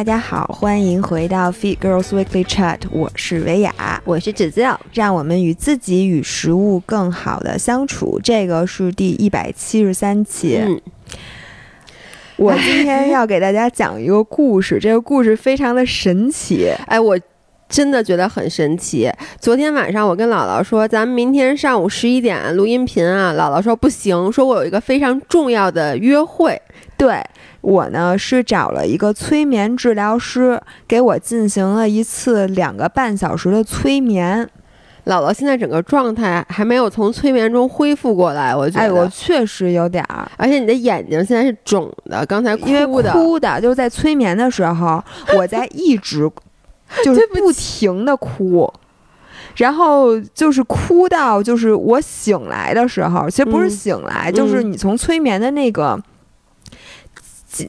大家好，欢迎回到 Fit Girls Weekly Chat，我是维雅，我是芷子，让我们与自己与食物更好的相处。这个是第一百七十三期。嗯，我今天要给大家讲一个故事，这个故事非常的神奇。哎，我真的觉得很神奇。昨天晚上我跟姥姥说，咱们明天上午十一点录音频啊，姥姥说不行，说我有一个非常重要的约会。对我呢是找了一个催眠治疗师，给我进行了一次两个半小时的催眠。姥姥现在整个状态还没有从催眠中恢复过来，我觉得。哎，我确实有点儿，而且你的眼睛现在是肿的，刚才哭的。哭的，就是在催眠的时候，我在一直 就是不停的哭，然后就是哭到就是我醒来的时候，其实不是嗯醒来，就是你从催眠的那个。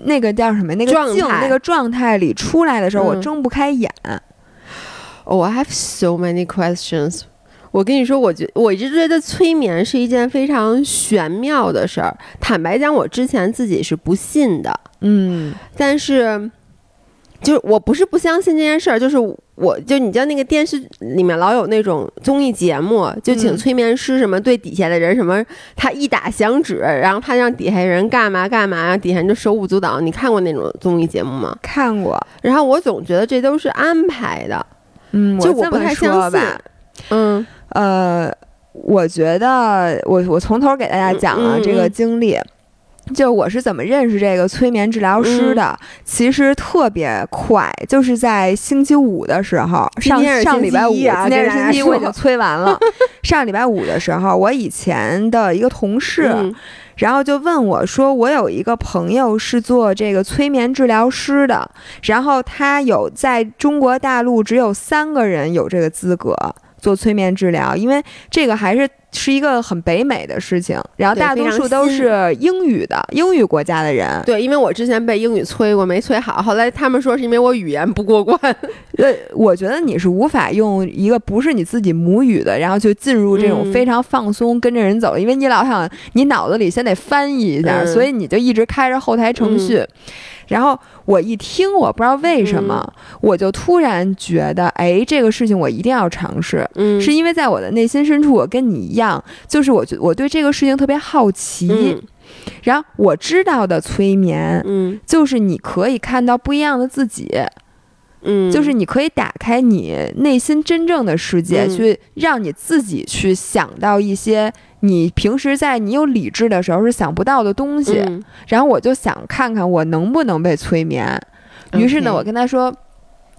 那个叫什么？那个状态那个状态里出来的时候，我嗯睁不开眼。Oh, I have so many questions. 我跟你说，我觉我一直觉得催眠是一件非常玄妙的事儿。坦白讲，我之前自己是不信的，嗯但是就是我不是不相信这件事儿，就是我就你知道那个电视里面老有那种综艺节目，就请嗯催眠师什么对底下的人什么，他一打响指，然后他让底下人干嘛干嘛，然后底下人就手舞足蹈。你看过那种综艺节目吗？看过。然后我总觉得这都是安排的，嗯，就我不太相信。。嗯呃，我觉得我我从头给大家讲了嗯嗯这个嗯经历。就我是怎么认识这个催眠治疗师的，嗯。其实特别快，就是在星期五的时候，上上礼拜五，啊今天星期五，我已经催完了。上礼拜五的时候，我以前的一个同事，嗯。然后就问我说：“我有一个朋友是做这个催眠治疗师的，然后他有在中国大陆只有三个人有这个资格做催眠治疗，因为这个还是是一个很北美的事情，然后大多数都是英语的英语国家的人。对，因为我之前被英语催过，没催好，后来他们说是因为我语言不过关。呃，我觉得你是无法用一个不是你自己母语的，然后就进入这种嗯非常放松跟着人走，因为你老想你脑子里先得翻译一下，嗯所以你就一直开着后台程序。然后我一听，我不知道为什么，我就突然觉得，哎，这个事情我一定要尝试，嗯，是因为在我的内心深处，我跟你一样，就是我觉我对这个事情特别好奇。嗯。然后我知道的催眠，嗯。就是你可以看到不一样的自己。嗯，就是你可以打开你内心真正的世界，嗯去让你自己去想到一些你平时在你有理智的时候是想不到的东西。嗯然后我就想看看我能不能被催眠。于是呢我跟他说。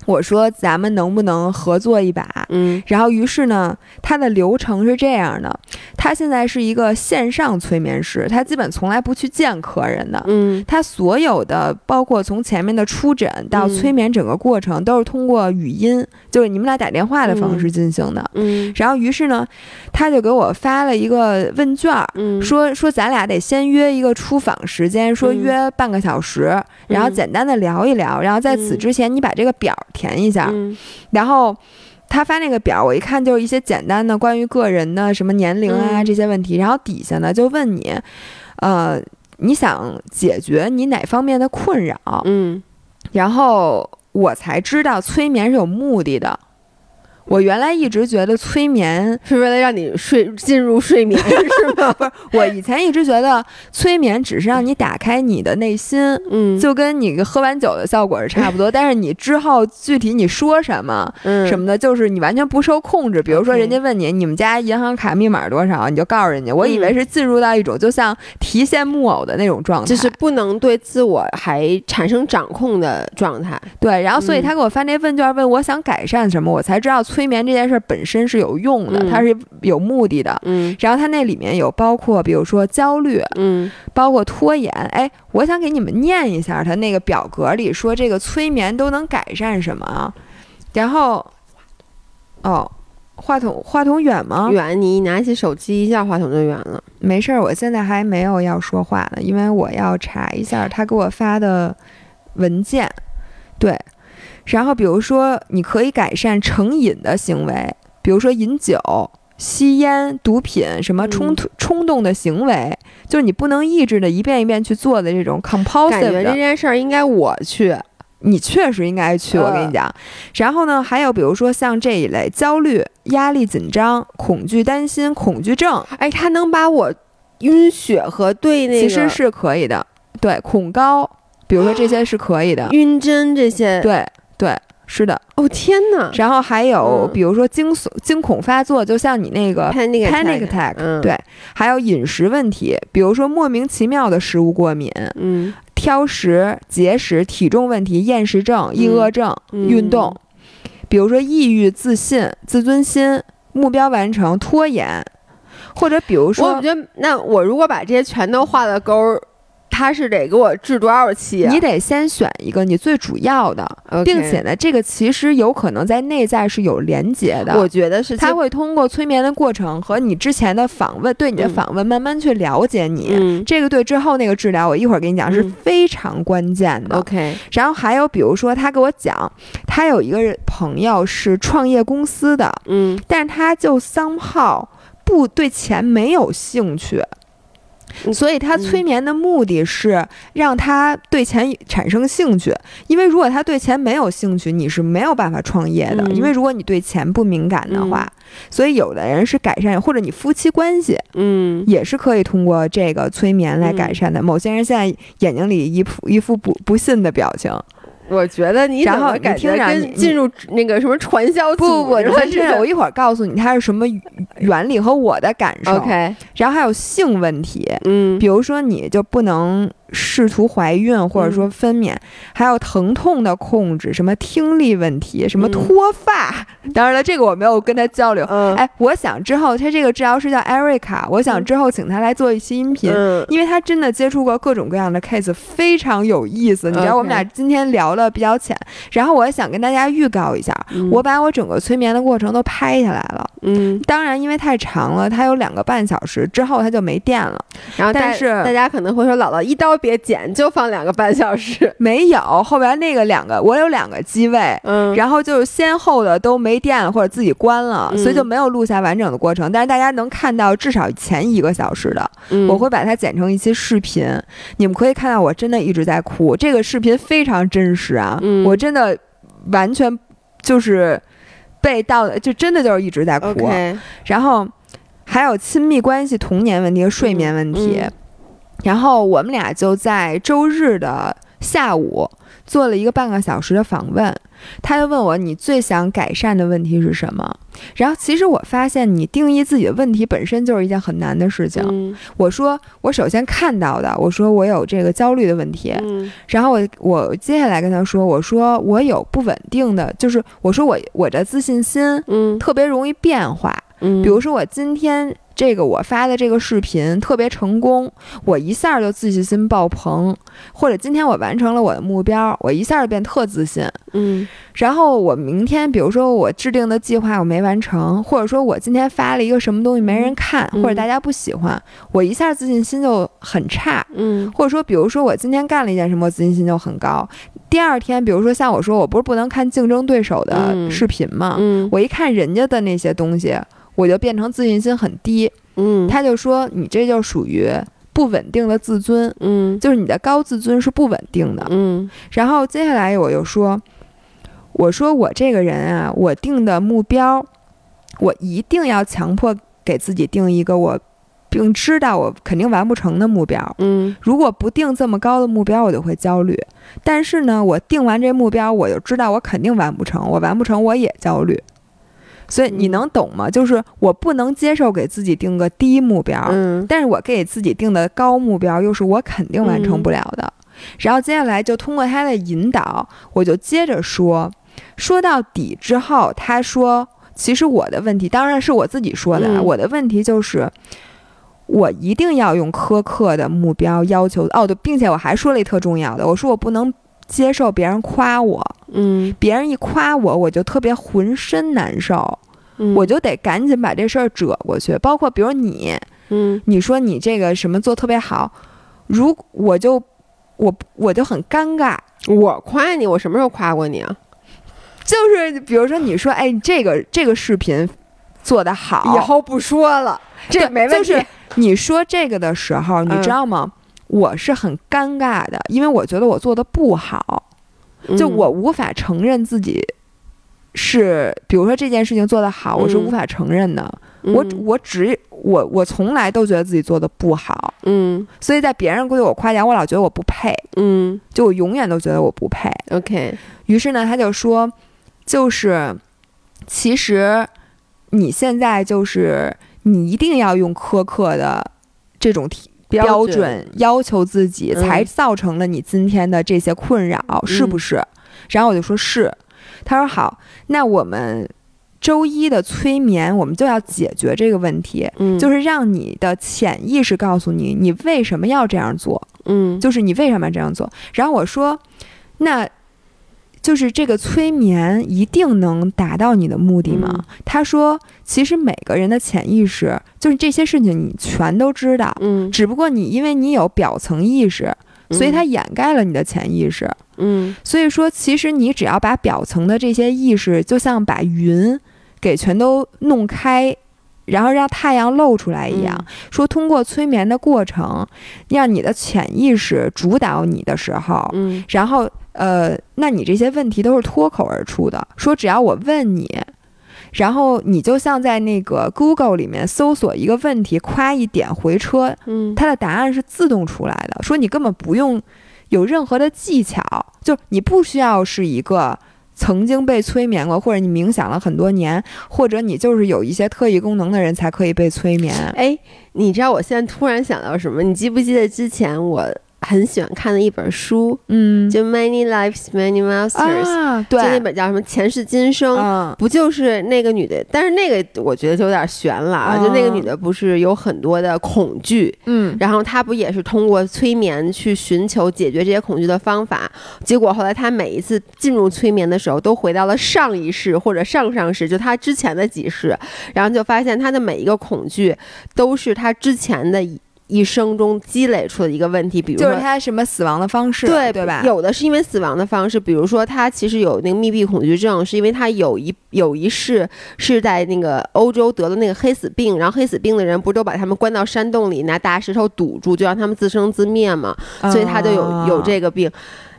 我说咱们能不能合作一把？嗯。然后于是呢，他的流程是这样的：他现在是一个线上催眠师，他基本从来不去见客人的。嗯。他所有的，包括从前面的出诊到嗯催眠整个过程，都是通过语音，就是你们俩打电话的方式进行的。嗯。然后，于是呢，他就给我发了一个问卷儿，嗯，说说咱俩得先约一个出访时间，说嗯。约半个小时，然后嗯。简单的聊一聊，然后在此嗯。之前你把这个表儿填一下，嗯然后。他发那个表，我一看就是一些简单的关于个人的什么年龄啊、嗯这些问题，然后底下呢就问你，呃，你想解决你哪方面的困扰？嗯然后我才知道催眠是有目的的。我原来一直觉得催眠，是为了让你睡进入睡眠 是吗？不是我以前一直觉得催眠只是让你打开你的内心，嗯，就跟你喝完酒的效果是差不多。但是你之后具体你说什么嗯什么的，就是你完全不受控制。比如说人家问你你们家银行卡密码多少，你就告诉人家。我以为是进入到一种就像提线木偶的那种状态，就是不能对自我还产生掌控的状态。对，然后所以嗯他给我发那问卷，问我想改善什么，我才知道催眠这件事本身是有用的，嗯它是有目的的。嗯然后它那里面有包括，比如说焦虑，嗯包括拖延。哎，我想给你们念一下它那个表格里说这个催眠都能改善什么啊？然后，哦，话筒话筒远吗？远，你一拿起手机，一下话筒就远了。没事儿，我现在还没有要说话呢，因为我要查一下他给我发的文件。对，然后比如说，你可以改善成瘾的行为，比如说饮酒、吸烟、毒品什么冲冲动的行为，就是你不能抑制的一遍一遍去做的这种感 compulsive 觉这。件事儿应该我去，你确实应该去。我跟你讲，然后呢，还有比如说像这一类焦虑、压力、紧张、恐惧、担心、恐惧症，哎，它能把我晕血和对那个其实是可以的，对恐高，比如说这些是可以的，晕针这些，对对。是的，哦天哪！然后还有比如说惊悚、惊恐发作，就像你那个 panic attack，对，还有饮食问题，比如说莫名其妙的食物过敏，嗯，挑食、节食、体重问题、厌食症、抑饿症、运动，比如说抑郁、自信、自尊心、目标完成、拖延，或者比如说，我觉得那我如果把这些全都画了勾儿。他是得给我治多少期？你得先选一个你最主要的，并且呢，这个其实有可能在内在是有连接的。我觉得是，他会通过催眠的过程和你之前的访问，对你的访问慢慢去了解你。这个对之后那个治疗，我一会儿给你讲是非常关键的。OK。然后还有比如说，他给我讲，他有一个朋友是创业公司的，嗯，但是他就三号不对钱没有兴趣。所以他催眠的目的是让他对钱产生兴趣，因为如果他对钱没有兴趣，你是没有办法创业的。因为如果你对钱不敏感的话，所以有的人是改善，或者你夫妻关系，嗯，也是可以通过这个催眠来改善的。某些人现在眼睛里一副一副不不信的表情。我觉得你然后感觉跟进入那个什么传销不不不，我一会儿告诉你它是什么原理和我的感受。OK，然后还有性问题，嗯，比如说你就不能。试图怀孕或者说分娩，还有疼痛的控制，什么听力问题，什么脱发。当然了，这个我没有跟他交流。哎，我想之后他这个治疗师叫 Erica，我想之后请他来做一期音频，因为他真的接触过各种各样的 case，非常有意思。你知道，我们俩今天聊的比较浅，然后我想跟大家预告一下，我把我整个催眠的过程都拍下来了。嗯，当然因为太长了，它有两个半小时，之后它就没电了。然后，但是大家可能会说，姥姥一刀。别剪，就放两个半小时。没有后边那个两个，我有两个机位，嗯，然后就是先后的都没电了或者自己关了，所以就没有录下完整的过程。但是大家能看到至少前一个小时的，我会把它剪成一期视频，你们可以看到我真的一直在哭。这个视频非常真实啊，我真的完全就是被盗的，就真的就是一直在哭。然后还有亲密关系、童年问题和睡眠问题。然后我们俩就在周日的下午做了一个半个小时的访问，他就问我你最想改善的问题是什么？然后其实我发现你定义自己的问题本身就是一件很难的事情。我说我首先看到的，我说我有这个焦虑的问题，然后我我接下来跟他说，我说我有不稳定的，就是我说我我的自信心嗯特别容易变化，嗯，比如说我今天。这个我发的这个视频特别成功，我一下就自信心爆棚，或者今天我完成了我的目标，我一下就变特自信。嗯，然后我明天，比如说我制定的计划我没完成，或者说我今天发了一个什么东西没人看，或者大家不喜欢，我一下自信心就很差。嗯，或者说，比如说我今天干了一件什么，自信心就很高。第二天，比如说像我说，我不是不能看竞争对手的视频吗？嗯，我一看人家的那些东西。我就变成自信心很低，嗯，他就说你这就属于不稳定的自尊，嗯，就是你的高自尊是不稳定的，嗯。然后接下来我又说，我说我这个人啊，我定的目标，我一定要强迫给自己定一个我，并知道我肯定完不成的目标，嗯。如果不定这么高的目标，我就会焦虑。但是呢，我定完这目标，我就知道我肯定完不成，我完不成我也焦虑。所以你能懂吗？就是我不能接受给自己定个低目标，嗯，但是我给自己定的高目标又是我肯定完成不了的。然后接下来就通过他的引导，我就接着说，说到底之后，他说，其实我的问题当然是我自己说的，我的问题就是，我一定要用苛刻的目标要求哦，对，并且我还说了一特重要的，我说我不能。接受别人夸我，嗯，别人一夸我，我就特别浑身难受，我就得赶紧把这事儿遮过去。包括比如你，嗯，你说你这个什么做特别好，如我就我我就很尴尬。我夸你，我什么时候夸过你啊？就是比如说你说，哎，这个这个视频做得好，以后不说了，这没问题。你说这个的时候，你知道吗？我是很尴尬的，因为我觉得我做的不好，就我无法承认自己是，比如说这件事情做得好，我是无法承认的。我我只我我从来都觉得自己做的不好，嗯，所以在别人对我夸奖，我老觉得我不配，嗯，就我永远都觉得我不配。OK，于是呢，他就说，就是其实你现在就是你一定要用苛刻的这种题标准要求自己，嗯才造成了你今天的这些困扰，是不是？然后我就说是，他说好，那我们周一的催眠，我们就要解决这个问题，嗯，就是让你的潜意识告诉你，你为什么要这样做，嗯，就是你为什么要这样做。然后我说，那。就是这个催眠一定能达到你的目的吗？嗯他说，其实每个人的潜意识，就是这些事情你全都知道，嗯，只不过你因为你有表层意识，所以它掩盖了你的潜意识。嗯所以说，其实你只要把表层的这些意识，就像把云给全都弄开，然后让太阳露出来一样。嗯说通过催眠的过程，让你的潜意识主导你的时候，嗯然后呃，那你这些问题都是脱口而出的。说只要我问你。然后你就像在那个 Google 里面搜索一个问题，夸一点回车，嗯，它的答案是自动出来的，说你根本不用有任何的技巧，就你不需要是一个曾经被催眠过，或者你冥想了很多年，或者你就是有一些特异功能的人才可以被催眠。哎，你知道我现在突然想到什么？你记不记得之前我很喜欢看的一本书，嗯，就《Many Lives, Many Masters》，啊，就那，本叫什么《前世今生》。嗯不就是那个女的？但是那个我觉得就有点悬了啊！就那个女的不是有很多的恐惧，嗯然后她不也是通过催眠去寻求解决这些恐惧的方法？结果后来她每一次进入催眠的时候，都回到了上一世或者上上世，就她之前的几世，然后就发现她的每一个恐惧都是她之前的一一生中积累出的一个问题，比如说就是他什么死亡的方式，对对吧？有的是因为死亡的方式，比如说他其实有那个密闭恐惧症，是因为他有一有一世是在那个欧洲得了那个黑死病，然后黑死病的人不是都把他们关到山洞里，拿大石头堵住，就让他们自生自灭嘛，所以他就有啊有这个病。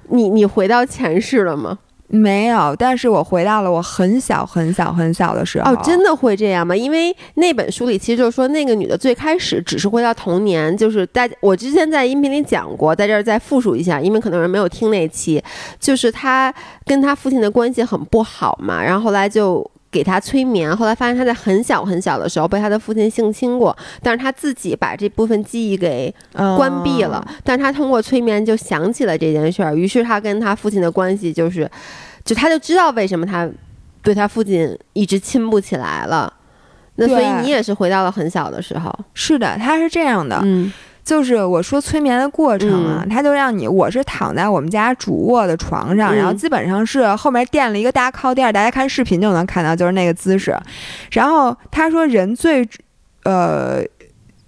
你你回到前世了吗？没有，但是我回到了我很小很小很小的时候。哦，真的会这样吗？因为那本书里其实就是说，那个女的最开始只是回到童年，就是在我之前在音频里讲过，在这儿再复述一下，因为可能人没有听那期，就是她跟她父亲的关系很不好嘛，然后后来就。给他催眠，后来发现他在很小很小的时候被他的父亲性侵过，但是他自己把这部分记忆给嗯关闭了。但是他通过催眠就想起了这件事儿，于是他跟他父亲的关系就是，就他就知道为什么他对他父亲一直亲不起来了。那所以你也是回到了很小的时候，是的，他是这样的，嗯就是我说催眠的过程啊，他就让你，我是躺在我们家主卧的床上，嗯然后基本上是后面垫了一个大靠垫，大家看视频就能看到，就是那个姿势。然后他说人最，呃。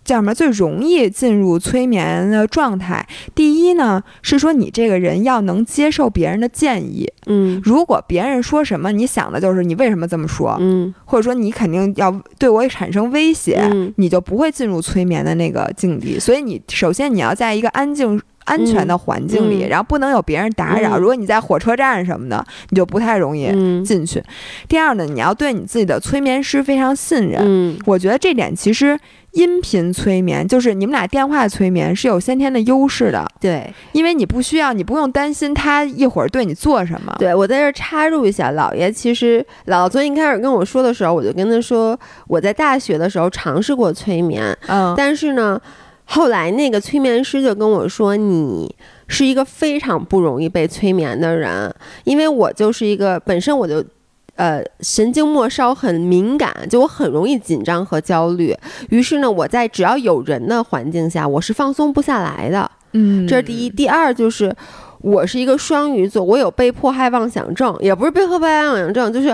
叫什么？最容易进入催眠的状态。第一呢，是说你这个人要能接受别人的建议。嗯如果别人说什么，你想的就是你为什么这么说，嗯或者说你肯定要对我产生威胁，嗯你就不会进入催眠的那个境地。所以你首先你要在一个安静。安全的环境里，嗯然后不能有别人打扰。嗯如果你在火车站什么的，你就不太容易嗯进去。第二呢，你要对你自己的催眠师非常信任。嗯我觉得这点其实音频催眠，就是你们俩电话催眠是有先天的优势的，对因为你不需要，你不用担心他一会儿对你做什么。对，我在这儿插入一下，姥爷其实姥姥最近开始跟我说的时候，我就跟他说，我在大学的时候尝试过催眠，嗯，但是呢，后来那个催眠师就跟我说，你是一个非常不容易被催眠的人，因为我就是一个本身我就。呃，神经末梢很敏感，就我很容易紧张和焦虑。于是呢，我在只要有人的环境下，我是放松不下来的。嗯，这是第一。第二就是，我是一个双鱼座，我有被迫害妄想症，也不是被迫害妄想症，就是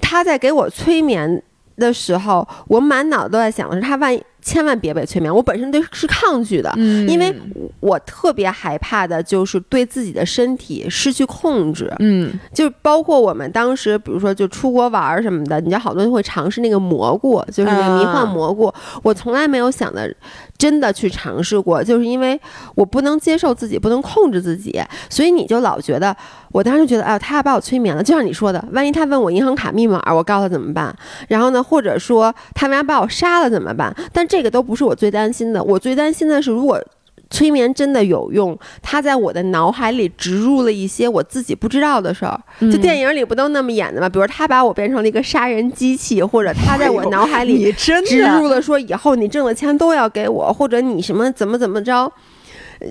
他在给我催眠的时候，我满脑子都在想的是他万一千万别被催眠。我本身对是抗拒的，嗯因为我特别害怕的就是对自己的身体失去控制。嗯就包括我们当时，比如说就出国玩儿什么的，你知道好多人会尝试那个蘑菇，就是那个迷幻蘑菇。我从来没有想的真的去尝试过，就是因为我不能接受自己，不能控制自己，所以你就老觉得，我当时觉得，哎、他要把我催眠了，就像你说的，万一他问我银行卡密码，我告诉他怎么办？然后呢，或者说他们要把我杀了怎么办？但这个都不是我最担心的，我最担心的是如果。催眠真的有用，他在我的脑海里植入了一些我自己不知道的事儿。嗯就电影里不都那么演的吗？比如他把我变成了一个杀人机器，或者他在我脑海里 植入了说以后你挣的钱都要给我，或者你什么怎么怎么着。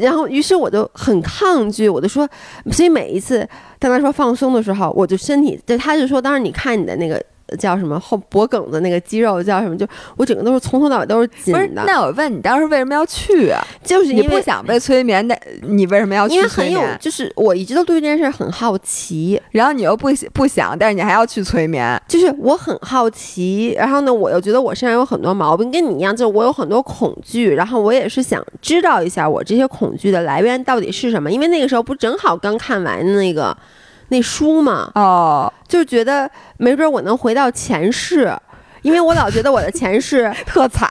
然后，于是我就很抗拒，我就说，所以每一次当他说放松的时候，我就身体，就他就说，当时你看你的那个叫什么后脖梗子那个肌肉叫什么，就我整个都是从头到尾都是紧不是？的，那我问你，当时为什么要去啊？就是因为你不想被催眠，那你为什么要去因为很有？，就是我一直都对这件事很好奇，然后你又不不想，但是你还要去催眠。就是我很好奇，然后呢，我又觉得我身上有很多毛病，跟你一样，就是我有很多恐惧，然后我也是想知道一下我这些恐惧的来源到底是什么，因为那个时候不正好刚看完那个那书嘛，哦，就觉得没准我能回到前世。因为我老觉得我的前世，特惨，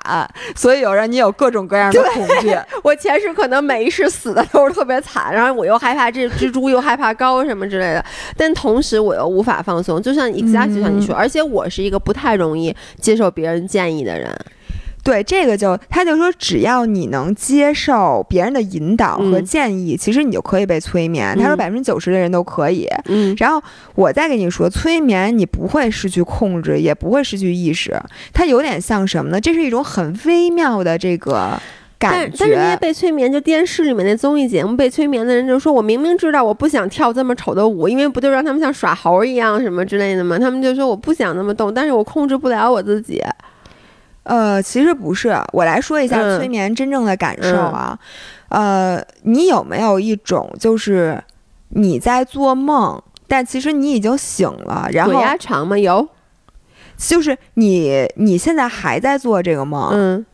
所以有让你有各种各样的恐惧。我前世可能每一世死的都是特别惨，然后我又害怕这蜘蛛，又害怕高什么之类的，但同时我又无法放松，就像 exactly 就像你说，而且我是一个不太容易接受别人建议的人，对，这个就他就说，只要你能接受别人的引导和嗯建议，其实你就可以被催眠。他说嗯百分之九十的人都可以。嗯然后我再跟你说，催眠你不会失去控制，也不会失去意识，它有点像什么呢？这是一种很微妙的这个但感但是那些。被催眠，就电视里面那综艺节目被催眠的人就说：“我明明知道我不想跳这么丑的舞，因为不就让他们像耍猴一样什么之类的吗？他们就说我不想那么动，但是我控制不了我自己。呃，其实不是，我来说一下嗯催眠真正的感受啊。呃，你有没有一种就是你在做梦，但其实你已经醒了，然鬼后压床吗？有，就是你你现在还在做这个梦，嗯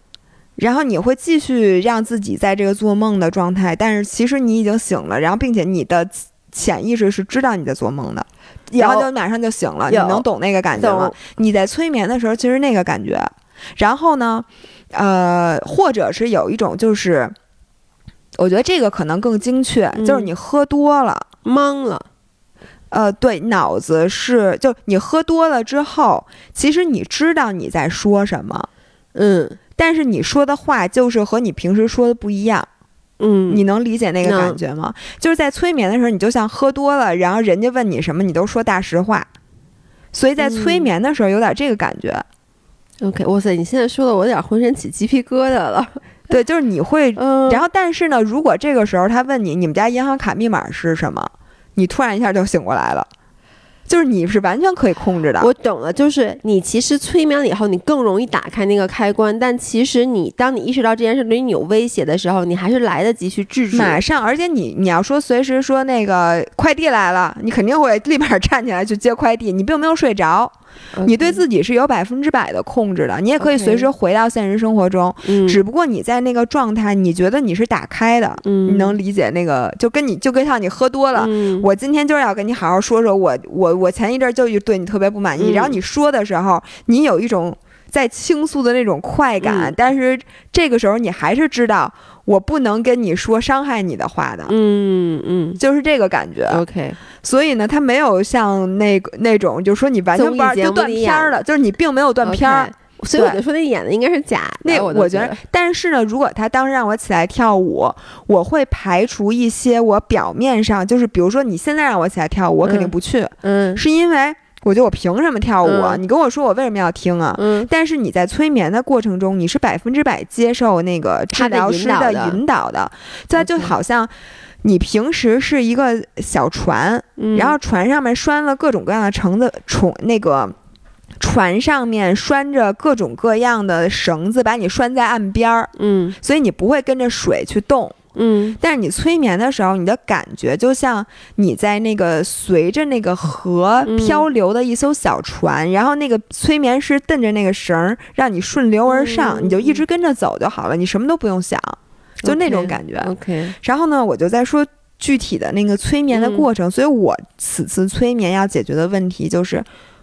然后你会继续让自己在这个做梦的状态，但是其实你已经醒了，然后并且你的潜意识是知道你在做梦的，然后就马上就醒了，你能懂那个感觉吗？你在催眠的时候，其实那个感觉，然后呢，呃，或者是有一种就是。我觉得这个可能更精确，嗯就是你喝多了，懵了，呃，对，脑子是就你喝多了之后，其实你知道你在说什么，嗯但是你说的话就是和你平时说的不一样，嗯，你能理解那个感觉吗？就是在催眠的时候，你就像喝多了，然后人家问你什么，你都说大实话，所以在催嗯眠的时候有点这个感觉。OK，哇塞，你现在说的我有点浑身起鸡皮疙瘩了。对，就是你会，嗯，然后但是呢，如果这个时候他问你你们家银行卡密码是什么，你突然一下就醒过来了，就是你是完全可以控制的。我懂了，就是你其实催眠了以后，你更容易打开那个开关，但其实你当你意识到这件事对你有威胁的时候，你还是来得及去制止。马上，而且你你要说随时说那个快递来了，你肯定会立马站起来去接快递，你并没有睡着，你对自己是有百分之百的控制的，你也可以随时回到现实生活中，嗯只不过你在那个状态，你觉得你是打开的，嗯你能理解那个，就跟你就跟像你喝多了。嗯我今天就是要跟你好好说说我，我我前一阵儿就对你特别不满意，嗯然后你说的时候，你有一种在倾诉的那种快感，嗯但是这个时候你还是知道我不能跟你说伤害你的话的，嗯嗯就是这个感觉。，OK，所以呢，他没有像那个那种，就说你完全不知道就断片儿了，就是你并没有断片儿。所以我就说那演的应该是假的。那我觉得，但是呢，如果他当时让我起来跳舞，我会排除一些我表面上就是，比如说你现在让我起来跳舞，我肯定嗯不去，嗯是因为我觉得我凭什么跳舞啊？嗯你跟我说我为什么要听啊？嗯但是你在催眠的过程中，你是百分之百接受那个治疗师的引导的引导的，这就好像你平时是一个小船，嗯，然后船上面拴了各种各样的绳子，虫那个船上面拴着各种各样的绳子，把你拴在岸边儿，嗯。所以你不会跟着水去动。嗯。但是你催眠的时候，你的感觉就像你在那个随着那个河嗯漂流的一艘小船，然后那个催眠师蹬着那个绳儿，让你顺流而上，嗯。你就一直跟着走就好了，你什么都不用想，就那种感觉。OK，然后呢，我就在说具体的那个催眠的嗯。过程，所以我此次催眠要解决的问题就是，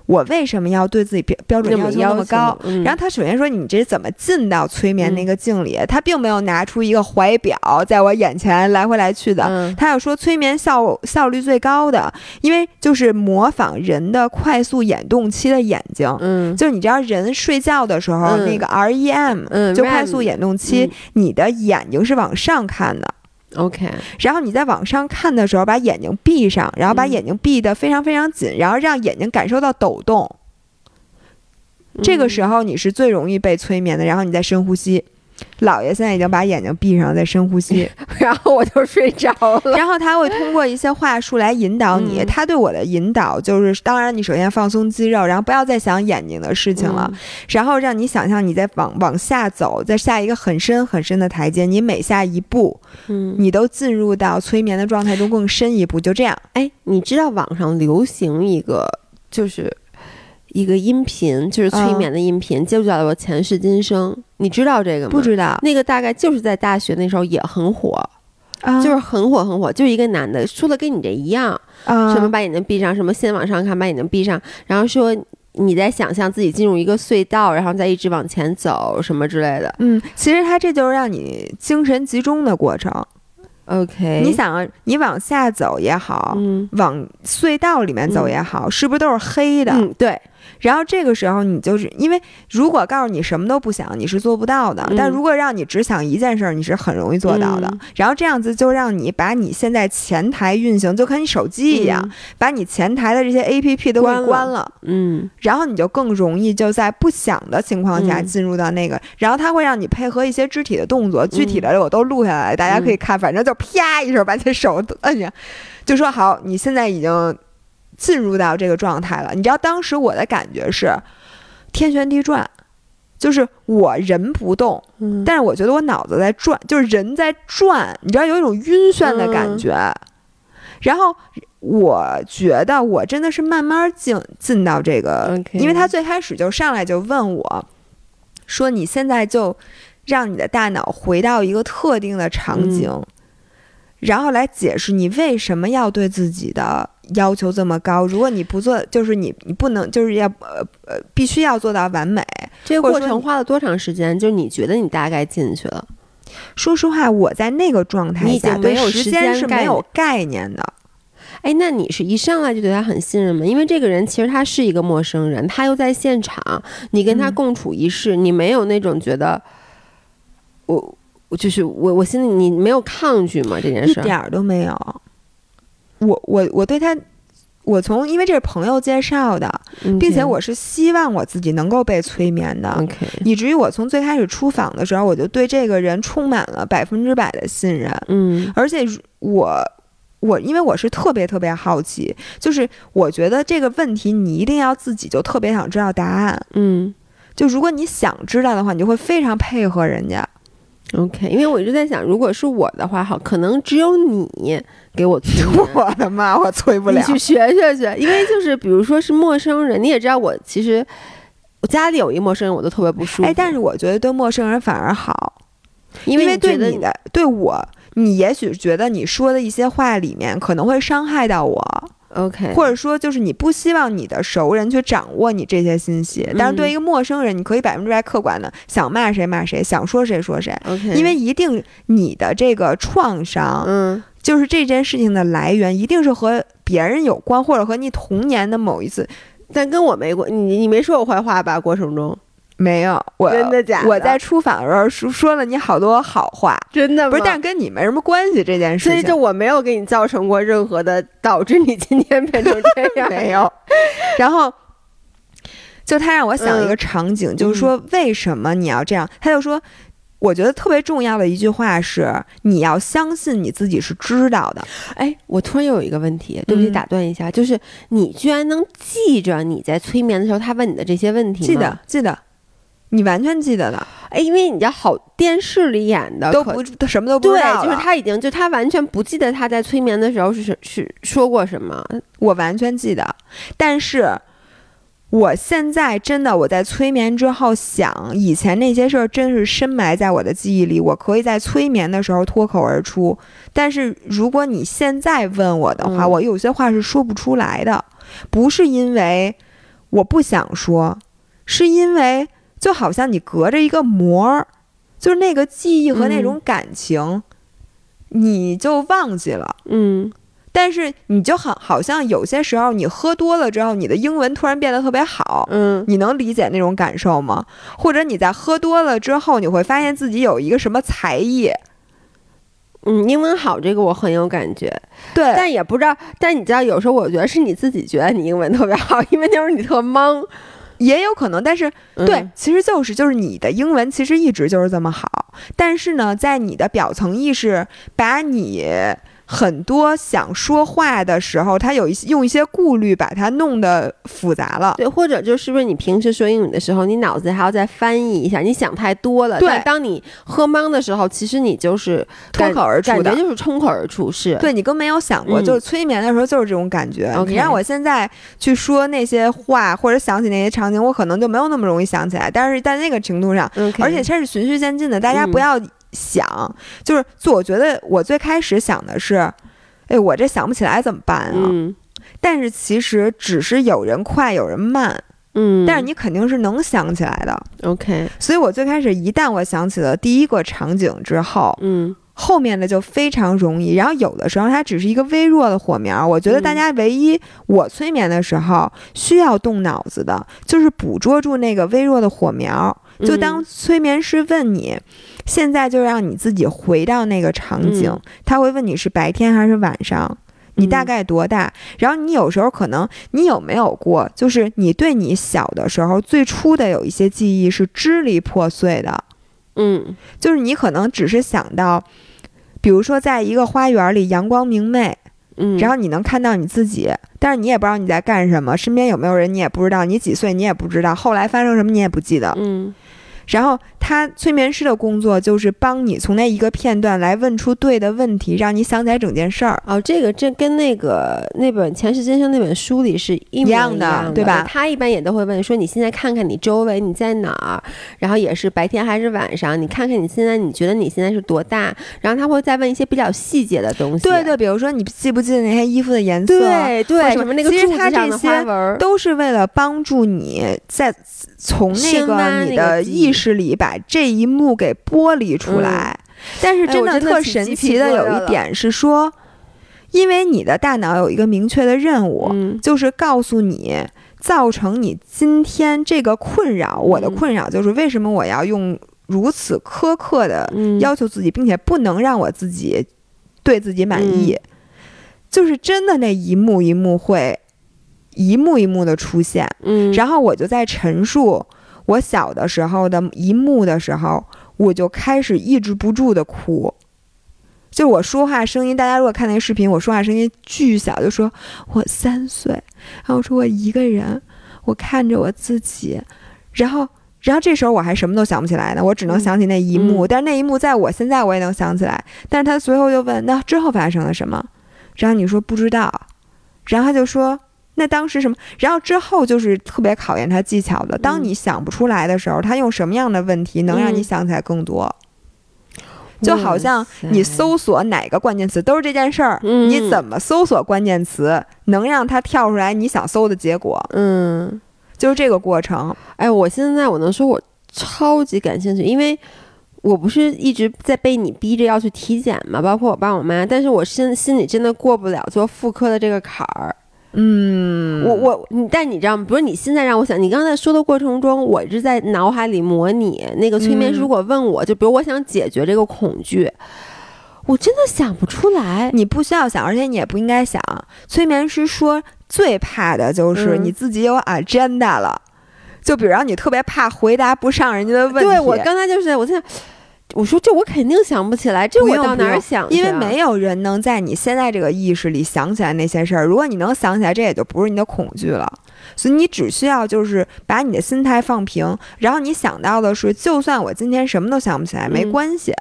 我为什么要对自己标标准要求那么高？然后他首先说你这怎么进到催眠那个境里？他并没有拿出一个怀表在我眼前来回来去的。嗯他要说催眠效效率最高的，因为就是模仿人的快速眼动期的眼睛。嗯就是你知道人睡觉的时候，嗯那个 REM，、嗯就快速眼动期，你的眼睛是往上看的。OK，然后你在往上看的时候，把眼睛闭上，然后把嗯眼睛闭得非常非常紧，然后让眼睛感受到抖动。这个时候候你是最容易被催眠的，然后你再深呼吸。姥爷现在已经把眼睛闭上，在深呼吸，然后我就睡着了。然后他会通过一些话术来引导你。嗯他对我的引导就是，当然你首先放松肌肉，然后不要再想眼睛的事情了，然后让你想象你在往往下走，再下一个很深很深的台阶，你每下一步，嗯，你都进入到催眠的状态中更深一步，就这样。哎，你知道网上流行一个就是一个音频，就是催嗯眠的音频，就叫做前世今生。你知道这个吗？不知道，那个大概就是在大学那时候也很火，啊就是很火很火，就是一个男的说的跟你这一样，啊什么把眼睛闭上，什么先往上看，把眼睛闭上，然后说你在想象自己进入一个隧道，然后再一直往前走，什么之类的。嗯，其实他这就是让你精神集中的过程。OK，你想，你往下走也好，嗯往隧道里面走也好，是不是都是黑的？嗯，对，然后这个时候你就是因为，如果告诉你什么都不想，你是做不到的。嗯但如果让你只想一件事儿，你是很容易做到的。嗯然后这样子就让你把你现在前台运行，就跟你手机一样，把你前台的这些 A P P 都给关了关了。嗯然后你就更容易就在不想的情况下嗯进入到那个，然后它会让你配合一些肢体的动作，具体的我都录下来，大家可以看，反正就啪一声把你的手摁下，就说好，你现在已经进入到这个状态了。你知道当时我的感觉是天旋地转，就是我人不动，嗯，但是我觉得我脑子在转，就是人在转，你知道有一种晕眩的感觉。然后我觉得我真的是慢慢进进到这个因为他最开始就上来就问我，说你现在就让你的大脑回到一个特定的场景。然后来解释你为什么要对自己的要求这么高。如果你不做，就是你你不能，就是要呃呃，必须要做到完美。这个过程花了多长时间？就是你觉得你大概进去了？说实话，我在那个状态下对时时间是没有概念的。哎，那你是一上来就对他很信任吗？因为这个人其实他是一个陌生人，他又在现场，你跟他嗯共处一室，你没有那种觉得我我就是我我心里你没有抗拒吗？这件事儿一点儿都没有。我我我对他，我从因为这是朋友介绍的，并且我是希望我自己能够被催眠的以至于我从最开始出访的时候，我就对这个人充满了百分之百的信任，嗯而且我。我因为我是特别特别好奇，就是我觉得这个问题你一定要自己就特别想知道答案。嗯就如果你想知道的话，你就会非常配合人家。OK，因为我一直在想，如果是我的话，好，可能只有你给我催。我的妈，我催不了你。去学学去，因为就是比如说是陌生人，你也知道我其实我家里有一陌生人，我都特别不舒服。哎，但是我觉得对陌生人反而好，因因为对你的对我，你也许觉得你说的一些话里面可能会伤害到我，OK，或者说就是你不希望你的熟人去掌握你这些信息。但是对一个陌生人，你可以百分之百客观的想骂谁骂谁，想说谁说谁，OK，因为一定你的这个创伤，嗯就是这件事情的来源，一定是和别人有关，或者和你童年的某一次但跟我没关，你你没说我坏话吧？过程中没有我。真的假的？我在出访的时候说说了你好多好话，真的吗？不是，但跟你没什么关系这件事情。所以就我没有给你造成过任何的导致你今天变成这样。没有。然后，就他让我想一个场景，就是说为什么你要这样？他就说，我觉得特别重要的一句话是，你要相信你自己是知道的。哎，我突然又有一个问题，对不起，嗯打断一下，就是你居然能记着你在催眠的时候他问你的这些问题吗？记得，记得，你完全记得的，哎，因为你知道，好电视里演的都不都什么都不知对道，就是。他已经就他完全不记得他在催眠的时候是是是说过什么。我完全记得，但是我现在真的我在催眠之后想，以前那些事儿真是深埋在我的记忆里，我可以在催眠的时候脱口而出。但是如果你现在问我的话，嗯我有些话是说不出来的，不是因为我不想说，是因为就好像你隔着一个膜儿，就是那个记忆和那种感情，你就忘记了。嗯但是你就好，好像有些时候你喝多了之后，你的英文突然变得特别好，嗯你能理解那种感受吗？或者你在喝多了之后，你会发现自己有一个什么才艺？嗯，英文好这个我很有感觉，对，但也不知道。但你知道，有时候我觉得是你自己觉得你英文特别好，因为那时候你特懵。也有可能，但是嗯。对，其实就是就是你的英文其实一直就是这么好，但是呢，在你的表层意识把你很多想说话的时候，他有一些用一些顾虑把它弄得复杂了。对，或者就是不是你平时说英语的时候，你脑子还要再翻译一下，你想太多了。对但当你喝懵的时候，其实你就是脱口而出感的觉就是冲口而出，是。对你更没有想过，嗯就是催眠的时候就是这种感觉。你让我现在去说那些话，或者想起那些场景，我可能就没有那么容易想起来。但是在那个程度上，而且它是循序渐进的，大家嗯不要想，就是就我觉得我最开始想的是，哎，我这想不起来怎么办啊？嗯但是其实只是有人快，有人慢，嗯，但是你肯定是能想起来的。OK，所以我最开始一旦我想起了第一个场景之后，嗯后面的就非常容易。然后有的时候它只是一个微弱的火苗，我觉得大家唯一我催眠的时候需要动脑子的，就是捕捉住那个微弱的火苗。就当催眠师问你，现在就让你自己回到那个场景，嗯他会问你是白天还是晚上。你大概多大？然后你有时候可能你有没有过，就是你对你小的时候最初的有一些记忆是支离破碎的，嗯就是你可能只是想到，比如说在一个花园里阳光明媚，嗯，然后你能看到你自己，但是你也不知道你在干什么，身边有没有人你也不知道，你几岁你也不知道，后来发生什么你也不记得。嗯然后他催眠师的工作就是帮你从那一个片段来问出对的问题，让你想起来整件事儿。哦，这个这跟那个那本《前世今生》那本书里是一模一样的的，对吧他一般也都会问说你现在看看你周围你在哪儿，然后也是白天还是晚上，你看看你现在你觉得你现在是多大，然后他会再问一些比较细节的东西。对对，比如说你记不记得那些衣服的颜色？对对，什么那个柱子上的它这些花纹，都是为了帮助你在从那个你的意识里把这一幕给剥离出来。但是真的特神奇的有一点是说，因为你的大脑有一个明确的任务，嗯就是告诉你造成你今天这个困扰。我的嗯困扰就是为什么我要用如此苛刻的嗯要求自己，并且不能让我自己对自己满意，嗯就是真的那一幕一幕会一幕一幕的出现，嗯，然后我就在陈述我小的时候的一幕的时候，我就开始抑制不住的哭。就我说话声音，大家如果看那个视频，我说话声音巨小，就说我三岁，然后我说我一个人，我看着我自己，然后，然后这时候我还什么都想不起来呢，我只能嗯。想起那一幕，嗯。但是那一幕在我现在我也能想起来，但是他随后又问那之后发生了什么，然后你说不知道，然后他就说那当时什么，然后之后就是特别考验他技巧的，当嗯你想不出来的时候，他用什么样的问题能让你嗯想起来更多？就好像你搜索哪个关键词都是这件事儿，嗯你怎么搜索关键词能让它跳出来你想搜的结果，嗯。就是这个过程。哎，我现在我能说，我超级感兴趣，因为我不是一直在被你逼着要去体检嘛，包括我爸我妈，但是我心心里真的过不了做妇科的这个坎儿。嗯我我你，但你知道吗？不是你现在让我想，你刚才说的过程中，我一直在脑海里模拟那个催眠师嗯如果问我，就比如我想解决这个恐惧，我真的想不出来。你不需要想，而且你也不应该想。催眠师说最怕的就是嗯你自己有 agenda 了，就比如让你特别怕回答不上人家的问题。对我刚才就是我在想，我说这我肯定想不起来，这我到哪儿想？因为没有人能在你现在这个意识里想起来那些事儿。如果你能想起来，这也就不是你的恐惧了。所以你只需要就是把你的心态放平，然后你想到的是，就算我今天什么都想不起来，没关系。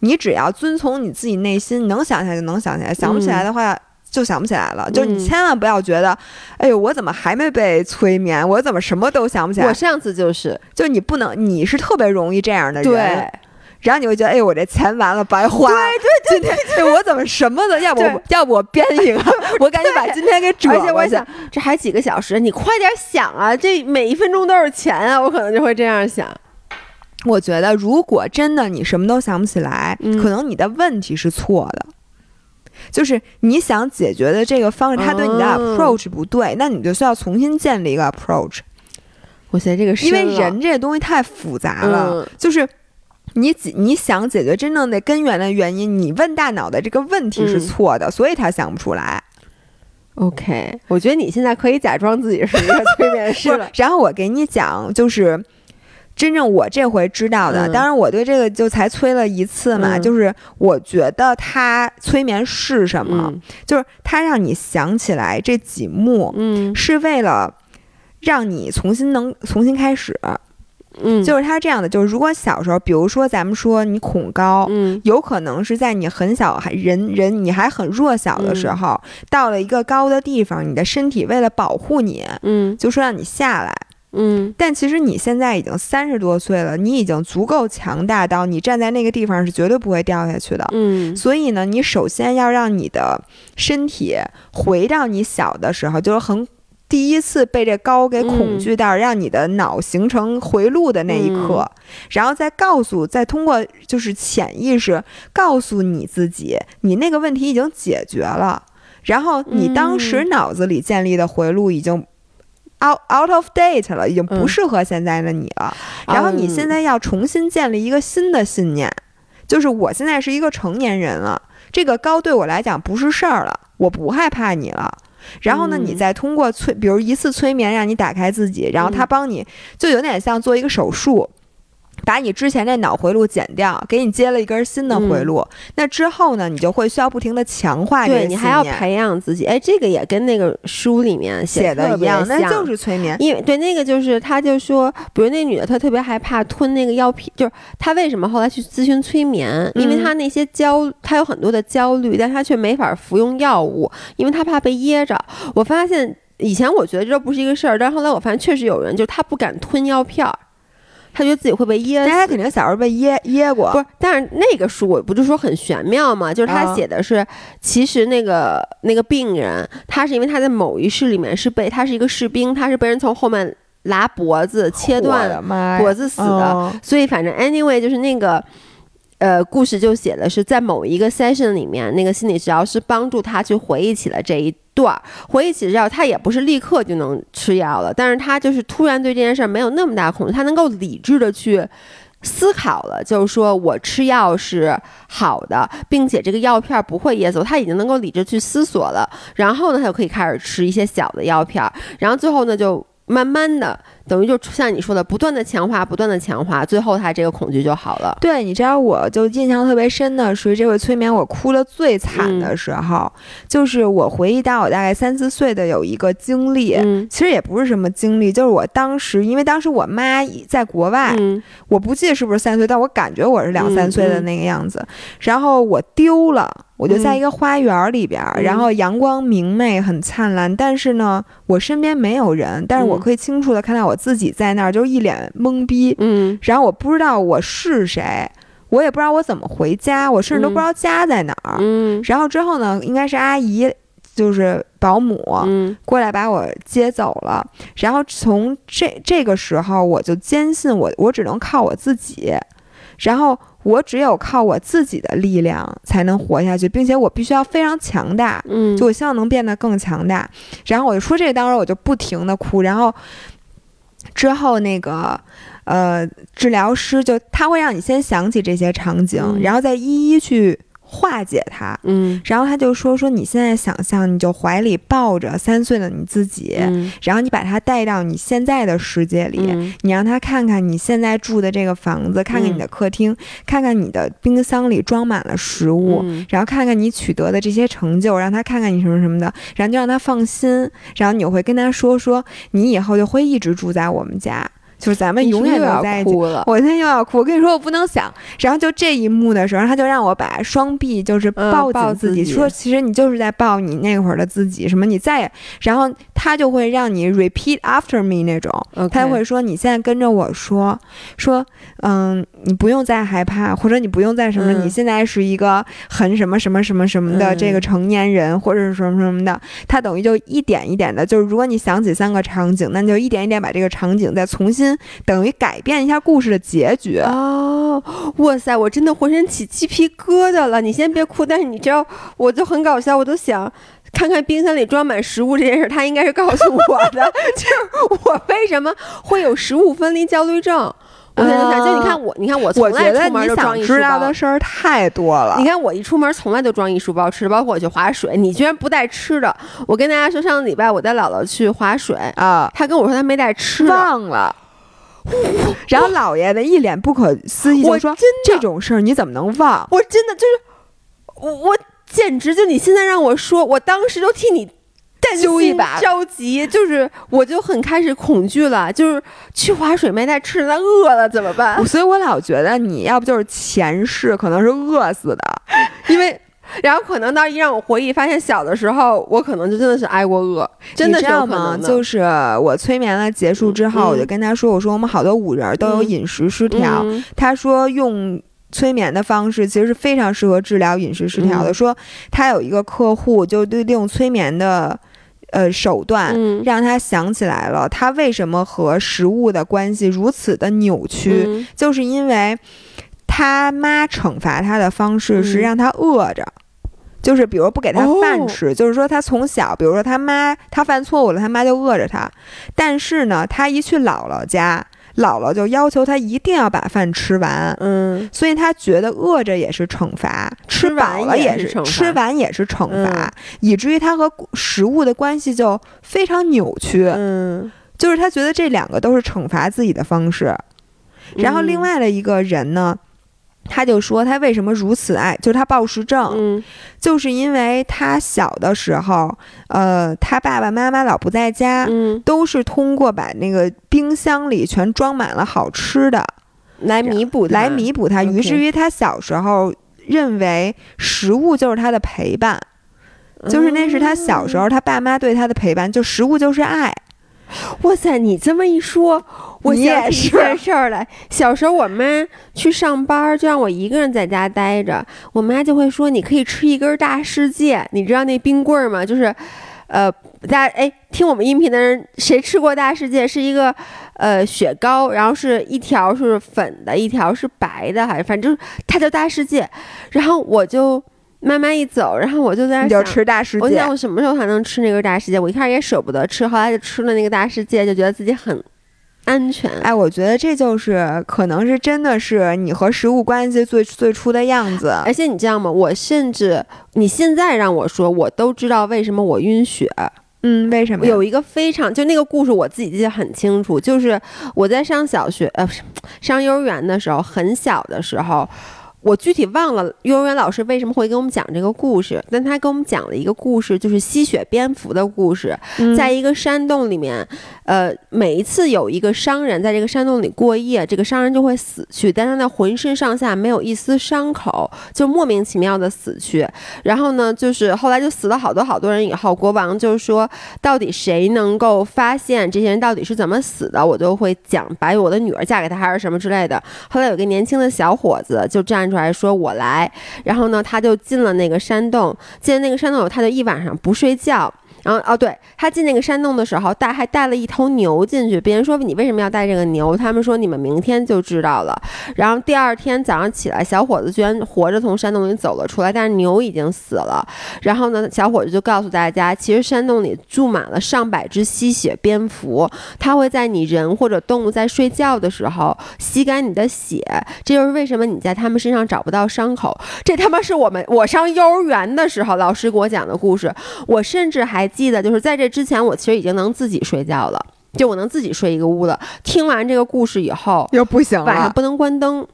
你只要遵从你自己内心，能想起来就能想起来，想不起来的话就想不起来了。就是你千万不要觉得，哎呦，我怎么还没被催眠？我怎么什么都想不起来？我上次就是，就你不能，你是特别容易这样的人。对。然后你会觉得，哎，我这钱完了白花。对对对对，我怎么什么的？要不要不我编一个？我赶紧把今天给转过去。而且我想，这还几个小时，你快点想啊！这每一分钟都是钱啊！我可能就会这样想。我觉得，如果真的你什么都想不起来，可能你的问题是错的。就是你想解决的这个方式，它对你的 approach 不对，那你就需要重新建立一个 approach。我觉得这个，因为人这东西太复杂了，就是。你解你想解决真正的根源的原因，你问大脑的这个问题是错的，所以他想不出来。OK，我觉得你现在可以假装自己是一个催眠 师了。然后我给你讲，就是真正我这回知道的。当然，我对这个就才催了一次嘛。就是我觉得他催眠是什么？就是他让你想起来这几幕，嗯，是为了让你重新能重新开始。嗯，就是他这样的，就是如果小时候，比如说咱们说你恐高，嗯，有可能是在你很小还人人你还很弱小的时候，到了一个高的地方，你的身体为了保护你，嗯，就说让你下来，嗯，但其实你现在已经三十多岁了，你已经足够强大到你站在那个地方是绝对不会掉下去的，嗯，所以呢，你首先要让你的身体回到你小的时候，就是很。第一次被这高给恐惧到，让你的脑形成回路的那一刻，然后再告诉，再通过就是潜意识告诉你自己，你那个问题已经解决了，然后你当时脑子里建立的回路已经 out out of date 了，已经不适合现在的你了。然后你现在要重新建立一个新的信念，就是我现在是一个成年人了，这个高对我来讲不是事儿了，我不害怕你了。然后呢，你再通过催，比如一次催眠，让你打开自己，然后他帮你，就有点像做一个手术。把你之前那脑回路剪掉，给你接了一根新的回路。那之后呢，你就会需要不停的强化。对你还要培养自己。哎，这个也跟那个书里面写的一样，那就是催眠。因为对那个就是，他就说，比如那女的，她特别害怕吞那个药片，就是她为什么后来去咨询催眠？因为她那些焦，她有很多的焦虑，但她却没法服用药物，因为她怕被噎着。我发现以前我觉得这不是一个事儿，但后来我发现确实有人，就是他不敢吞药片儿。他觉得自己会被噎，他肯定小时候被噎噎过。不是，但是那个书我不就说很玄妙吗？就是他写的是，其实那个那个病人，他是因为他在某一世里面是被他是一个士兵，他是被人从后面拉脖子切断脖子死的，所以反正 anyway 就是那个。呃，故事就写的是在某一个 session 里面，那个心理治疗师帮助他去回忆起了这一段，回忆起之后，他也不是立刻就能吃药了，但是他就是突然对这件事儿没有那么大恐惧，他能够理智的去思考了，就是说我吃药是好的，并且这个药片不会噎死，他已经能够理智去思索了，然后呢，他就可以开始吃一些小的药片，然后最后呢，就慢慢的。等于就像你说的，不断的强化，不断的强化，最后他这个恐惧就好了。对，你知道，我就印象特别深的属于这回催眠我哭的最惨的时候，就是我回忆到我大概三四岁的有一个经历，其实也不是什么经历，就是我当时因为当时我妈在国外，我不记得是不是三岁，但我感觉我是两三岁的那个样子，然后我丢了，我就在一个花园里边，然后阳光明媚很灿烂，但是呢，我身边没有人，但是我可以清楚的看到我。我自己在那儿就一脸懵逼，嗯，然后我不知道我是谁，我也不知道我怎么回家，我甚至都不知道家在哪儿，嗯，然后之后呢，应该是阿姨，就是保姆，嗯，过来把我接走了，然后从这这个时候，我就坚信我我只能靠我自己，然后我只有靠我自己的力量才能活下去，并且我必须要非常强大，嗯，就我希望能变得更强大，然后我就说这个，当时我就不停的哭，然后。之后那个，呃，治疗师就他会让你先想起这些场景，然后再一一去化解他。嗯。然后他就说说你现在想象，你就怀里抱着三岁的你自己，嗯。然后你把他带到你现在的世界里，嗯。你让他看看你现在住的这个房子，看看你的客厅，看看你的冰箱里装满了食物。嗯。然后看看你取得的这些成就，让他看看你什么什么的，然后就让他放心，然后你会跟他说说，你以后就会一直住在我们家，就是咱们永远都在一起。我现在又要哭，我跟你说我不能想。然后就这一幕的时候，他就让我把双臂就是嗯抱抱紧自己，自己说其实你就是在抱你那会儿的自己，什么你再也，然后他就会让你 repeat after me 那种他会说你现在跟着我说说，嗯，你不用再害怕，或者你不用再什么，嗯你现在是一个很什么什么什么什么的嗯这个成年人，或者是什么什么的，他等于就一点一点的，就是如果你想起三个场景，那你就一点一点把这个场景再重新等于改变一下故事的结局。哦，哇塞，我真的浑身起鸡皮疙瘩了。你先别哭，但是你知道，我就很搞笑，我都想。看看冰箱里装满食物这件事，他应该是告诉我的，就是我为什么会有食物分离焦虑症。我现在就想，就你看我，你看我从我觉来出门得你想就装一书包知道的。事儿太多了你。看我一出门从来都装一书包吃的，包括我去划水，你居然不带吃的。我跟大家说，上个礼拜我带姥姥去划水，啊，她跟我说她没带吃的，忘了。然后老爷的一脸不可思议，就说我真：“这种事儿你怎么能忘？我真的就是我我简直就你现在让我说，我当时就替你担心揪一把着急，就是我就很开始恐惧了，就是去划水没带吃的，那饿了怎么办？所以我老觉得你要不就是前世可能是饿死的，因为然后可能到一让我回忆，发现小的时候我可能就真的是挨过饿，真的你是有知道吗？可能的。就是我催眠了结束之后，嗯我就跟他说：“我说我们好多五人都有嗯饮食失调。嗯他说用。催眠的方式其实是非常适合治疗饮食失调的。嗯说他有一个客户就对利用催眠的呃手段，嗯让他想起来了他为什么和食物的关系如此的扭曲，嗯就是因为他妈惩罚他的方式是嗯让他饿着。就是比如不给他饭哦吃，就是说他从小，比如说他妈他犯错误了，他妈就饿着他。但是呢，他一去姥姥家，姥姥就要求他一定要把饭吃完，嗯所以他觉得饿着也是惩罚，吃吃饱了也是惩罚吃完也是惩罚，嗯以至于他和食物的关系就非常扭曲。嗯，就是他觉得这两个都是惩罚自己的方式。然后另嗯外的一个人呢，他就说他为什么如此爱，就是他暴食症，嗯。就是因为他小的时候，呃，他爸爸妈妈老不在家。嗯，都是通过把那个冰箱里全装满了好吃的。来弥补它来弥补他。于是于他小时候认为食物就是他的陪伴，就是那是他小时候他爸妈对他的陪伴，就食物就是爱。哇塞，你这么一说，我你也是想起一件事儿来。小时候我妈去上班儿，就让我一个人在家待着，我妈就会说：“你可以吃一根大世界。”你知道那冰棍儿吗？就是，呃，大家哎，听我们音频的人，谁吃过大世界？是一个呃雪糕，然后是一条是粉的，一条是白的，还是反正就是它叫大世界。然后我就慢慢一走，然后我就在那想。吃大世界我想，我什么时候才能吃那根大世界？我一开始也舍不得吃，后来就吃了那个大世界，就觉得自己很安全。哎，我觉得这就是可能是真的是你和食物关系最最初的样子。而且你知道吗？我甚至你现在让我说，我都知道为什么我晕血。嗯，为什么？有一个非常就那个故事，我自己记得很清楚，就是我在上小学呃不是上幼儿园的时候，很小的时候。我具体忘了幼儿园老师为什么会给我们讲这个故事，但他给我们讲了一个故事，就是吸血蝙蝠的故事。嗯在一个山洞里面，呃，每一次有一个商人在这个山洞里过夜，这个商人就会死去，但他的浑身上下没有一丝伤口，就莫名其妙的死去。然后呢，就是后来就死了好多好多人以后，国王就说，到底谁能够发现这些人到底是怎么死的，我就会讲，把我的女儿嫁给他还是什么之类的。后来有个年轻的小伙子就站出来说：“我来。”然后呢，他就进了那个山洞，进了那个山洞，他就一晚上不睡觉。然后哦，对他进那个山洞的时候带还带了一头牛进去，别人说你为什么要带这个牛？他们说你们明天就知道了。然后第二天早上起来，小伙子居然活着从山洞里走了出来，但是牛已经死了。然后呢，小伙子就告诉大家，其实山洞里住满了上百只吸血蝙蝠，它会在你人或者动物在睡觉的时候吸干你的血，这就是为什么你在他们身上找不到伤口。这他妈是我们我上幼儿园的时候老师给我讲的故事，我甚至还。记得就是在这之前，我其实已经能自己睡觉了，就我能自己睡一个屋了。听完这个故事以后，又不行了，晚上不能关灯，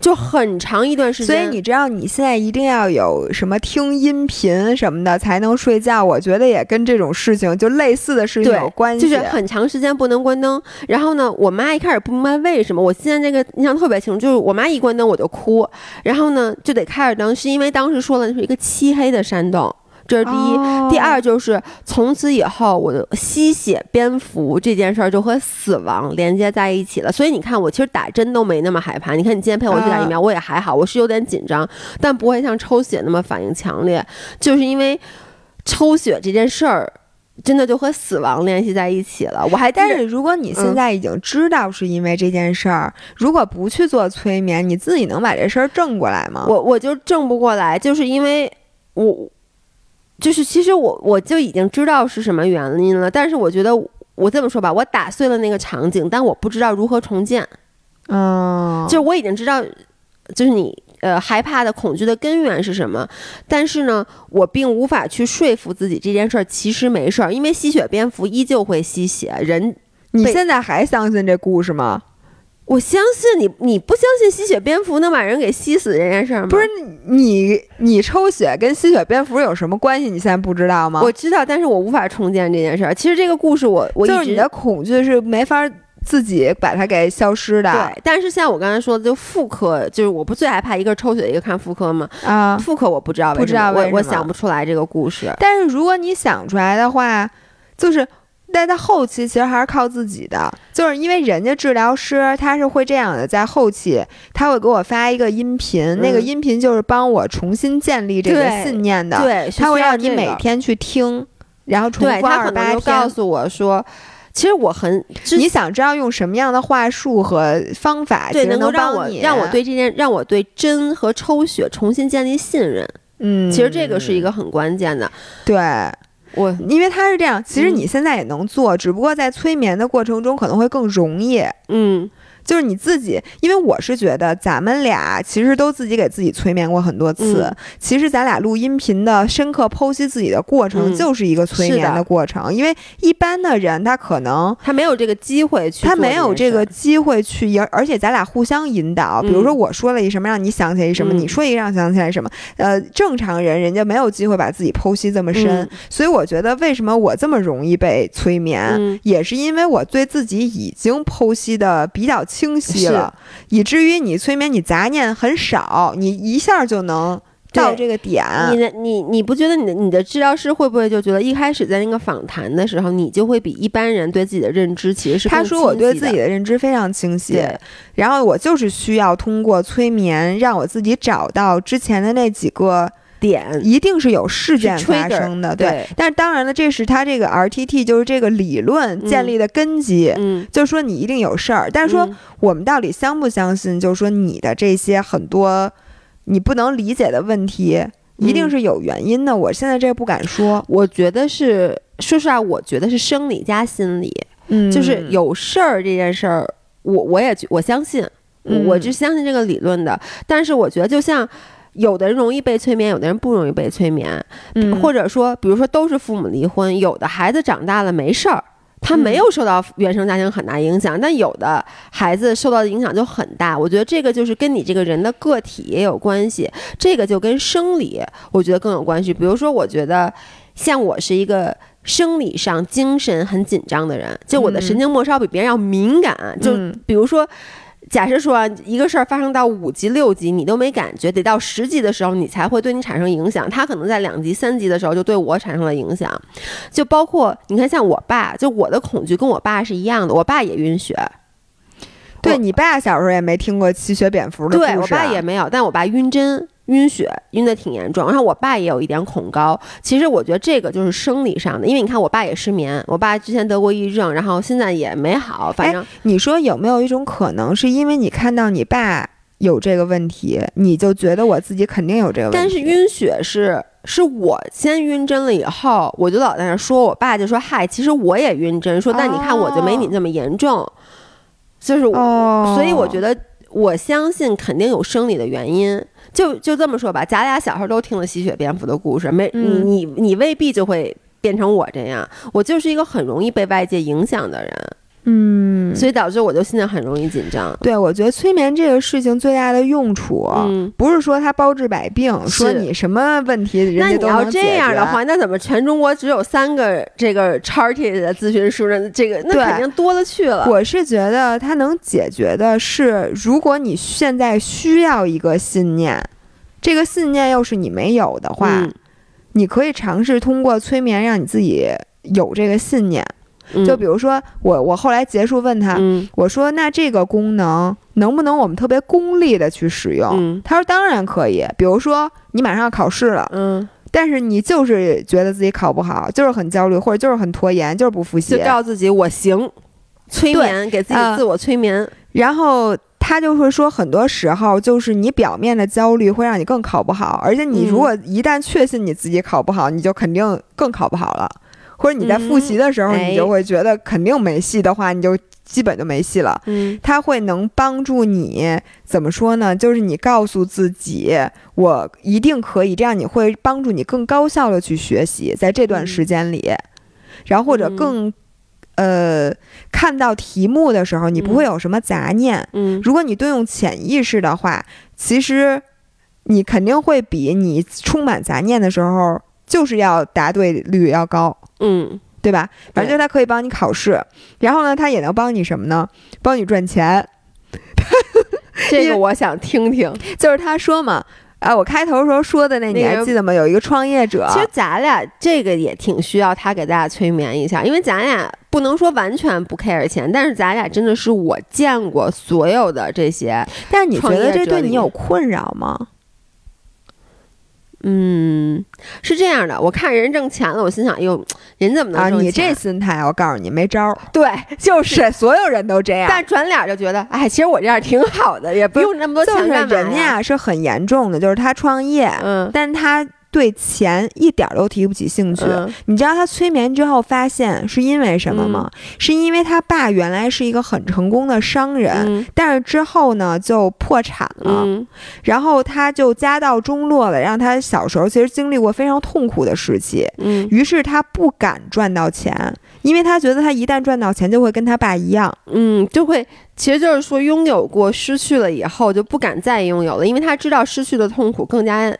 就很长一段时间。所以你知道，你现在一定要有什么听音频什么的才能睡觉。我觉得也跟这种事情就类似的事情有关系，就是很长时间不能关灯。然后呢，我妈一开始不明白为什么，我现在这个印象特别清楚，就是我妈一关灯我就哭，然后呢就得开着灯，是因为当时说了是一个漆黑的山洞。这是第一，第二就是从此以后，我的吸血蝙蝠这件事儿就和死亡连接在一起了。所以你看，我其实打针都没那么害怕。你看，你今天陪我去打疫苗，我也还好，我是有点紧张，但不会像抽血那么反应强烈。就是因为抽血这件事儿，真的就和死亡联系在一起了。我还但是，如果你现在已经知道是因为这件事儿，如果不去做催眠，你自己能把这事儿正过来吗？我我就正不过来，就是因为我。就是其实我我就已经知道是什么原因了，但是我觉得我这么说吧，我打碎了那个场景，但我不知道如何重建。嗯，就是我已经知道，就是你呃害怕的恐惧的根源是什么，但是呢，我并无法去说服自己这件事儿其实没事儿，因为吸血蝙蝠依旧会吸血。人，你现在还相信这故事吗？我相信你，你不相信吸血蝙蝠能把人给吸死这件事吗？不是你，你抽血跟吸血蝙蝠有什么关系？你现在不知道吗？我知道，但是我无法重建这件事儿。其实这个故事，我我就是你的恐惧是没法自己把它给消失的。对，但是像我刚才说的，就妇科，就是我不最害怕一个抽血，一个看妇科吗？啊，妇科我不知道，不知道我我想不出来这个故事。但是如果你想出来的话，就是。但在后期其实还是靠自己的，就是因为人家治疗师他是会这样的，在后期他会给我发一个音频，那个音频就是帮我重新建立这个信念的，对，他会让你每天去听，然后重复二十八天。告诉我说，其实我很，你想知道用什么样的话术和方法，对，能够让我让我对这件，让我对针和抽血重新建立信任。嗯，其实这个是一个很关键的，对。我因为他是这样，其实你现在也能做，只不过在催眠的过程中可能会更容易。嗯。就是你自己，因为我是觉得咱们俩其实都自己给自己催眠过很多次。其实咱俩录音频的深刻剖析自己的过程，就是一个催眠的过程。因为一般的人他可能他没有这个机会去，他没有这个机会去，而而且咱俩互相引导。比如说我说了一什么，让你想起来什么；你说一让想起来什么。呃，正常人人家没有机会把自己剖析这么深。所以我觉得为什么我这么容易被催眠，也是因为我对自己已经剖析的比较。清晰了，以至于你催眠你杂念很少，你一下就能到这个点。你的你你不觉得你的你的治疗师会不会就觉得一开始在那个访谈的时候，你就会比一般人对自己的认知其实是他说我对自己的认知非常清晰，然后我就是需要通过催眠让我自己找到之前的那几个。点一定是有事件发生的，对。但是当然了，这是他这个 RTT 就是这个理论建立的根基，嗯，就是说你一定有事儿。但是说我们到底相不相信，就是说你的这些很多你不能理解的问题，一定是有原因的。我现在这不敢说，我觉得是，说实话，我觉得是生理加心理，嗯，就是有事儿这件事儿，我我也我相信，我就相信这个理论的。但是我觉得就像。有的人容易被催眠，有的人不容易被催眠，嗯，或者说，比如说都是父母离婚，有的孩子长大了没事儿，他没有受到原生家庭很大影响，但有的孩子受到的影响就很大。我觉得这个就是跟你这个人的个体也有关系，这个就跟生理我觉得更有关系。比如说，我觉得像我是一个生理上精神很紧张的人，就我的神经末梢比别人要敏感，就比如说。假设说一个事儿发生到五级六级，你都没感觉，得到十级的时候，你才会对你产生影响。他可能在两级三级的时候就对我产生了影响，就包括你看，像我爸，就我的恐惧跟我爸是一样的。我爸也晕血，对你爸小时候也没听过吸血蝙蝠的故事，对我爸也没有，但我爸晕针。晕血，晕的挺严重。然后我爸也有一点恐高。其实我觉得这个就是生理上的，因为你看我爸也失眠，我爸之前得过抑郁症，然后现在也没好。反正你说有没有一种可能，是因为你看到你爸有这个问题，你就觉得我自己肯定有这个问题？但是晕血是是我先晕针了以后，我就老在那说，我爸就说嗨，其实我也晕针，说但你看我就没你那么严重，就是所以我觉得我相信肯定有生理的原因。就就这么说吧，咱俩小时候都听了吸血蝙蝠的故事，没你你你未必就会变成我这样，我就是一个很容易被外界影响的人。嗯，所以导致我就现在很容易紧张。对，我觉得催眠这个事情最大的用处，不是说它包治百病，说你什么问题人家都能那你要这样的话，那怎么全中国只有三个这个 charted 的咨询师呢？这个那肯定多了去了。我是觉得它能解决的是，如果你现在需要一个信念，这个信念又是你没有的话，你可以尝试通过催眠让你自己有这个信念。就比如说我，我后来结束问他，我说那这个功能能不能我们特别功利的去使用？他说当然可以。比如说你马上要考试了，嗯，但是你就是觉得自己考不好，就是很焦虑，或者就是很拖延，就是不复习，就告诉自己我行，催眠给自己自我催眠。然后他就会说，很多时候就是你表面的焦虑会让你更考不好，而且你如果一旦确信你自己考不好，你就肯定更考不好了。或者你在复习的时候，你就会觉得肯定没戏的话，你就基本就没戏了。嗯，它会能帮助你怎么说呢？就是你告诉自己，我一定可以，这样你会帮助你更高效的去学习，在这段时间里，然后或者更呃看到题目的时候，你不会有什么杂念。嗯，如果你动用潜意识的话，其实你肯定会比你充满杂念的时候，就是要答对率要高。嗯，对吧？反正就是它可以帮你考试，然后呢，它也能帮你什么呢？帮你赚钱。这个我想听听，就是他说嘛，啊，我开头时候说的那，你还记得吗？有一个创业者，其实咱俩这个也挺需要他给大家催眠一下，因为咱俩不能说完全不 care 钱，但是咱俩真的是我见过所有的这些，但是你觉得这对你有困扰吗？嗯，是这样的，我看人挣钱了，我心想，哟，人怎么能挣钱？你这心态，我告诉你，没招儿。对，就是所有人都这样。但转脸就觉得，哎，其实我这样挺好的，也不用那么多钱干嘛人家是很严重的，就是他创业，嗯，但他。对钱一点都提不起兴趣，你知道他催眠之后发现是因为什么吗？是因为他爸原来是一个很成功的商人，但是之后呢就破产了，然后他就家道中落了，让他小时候其实经历过非常痛苦的时期，于是他不敢赚到钱，因为他觉得他一旦赚到钱就会跟他爸一样，嗯，就会，其实就是说拥有过失去了以后就不敢再拥有了，因为他知道失去的痛苦更加。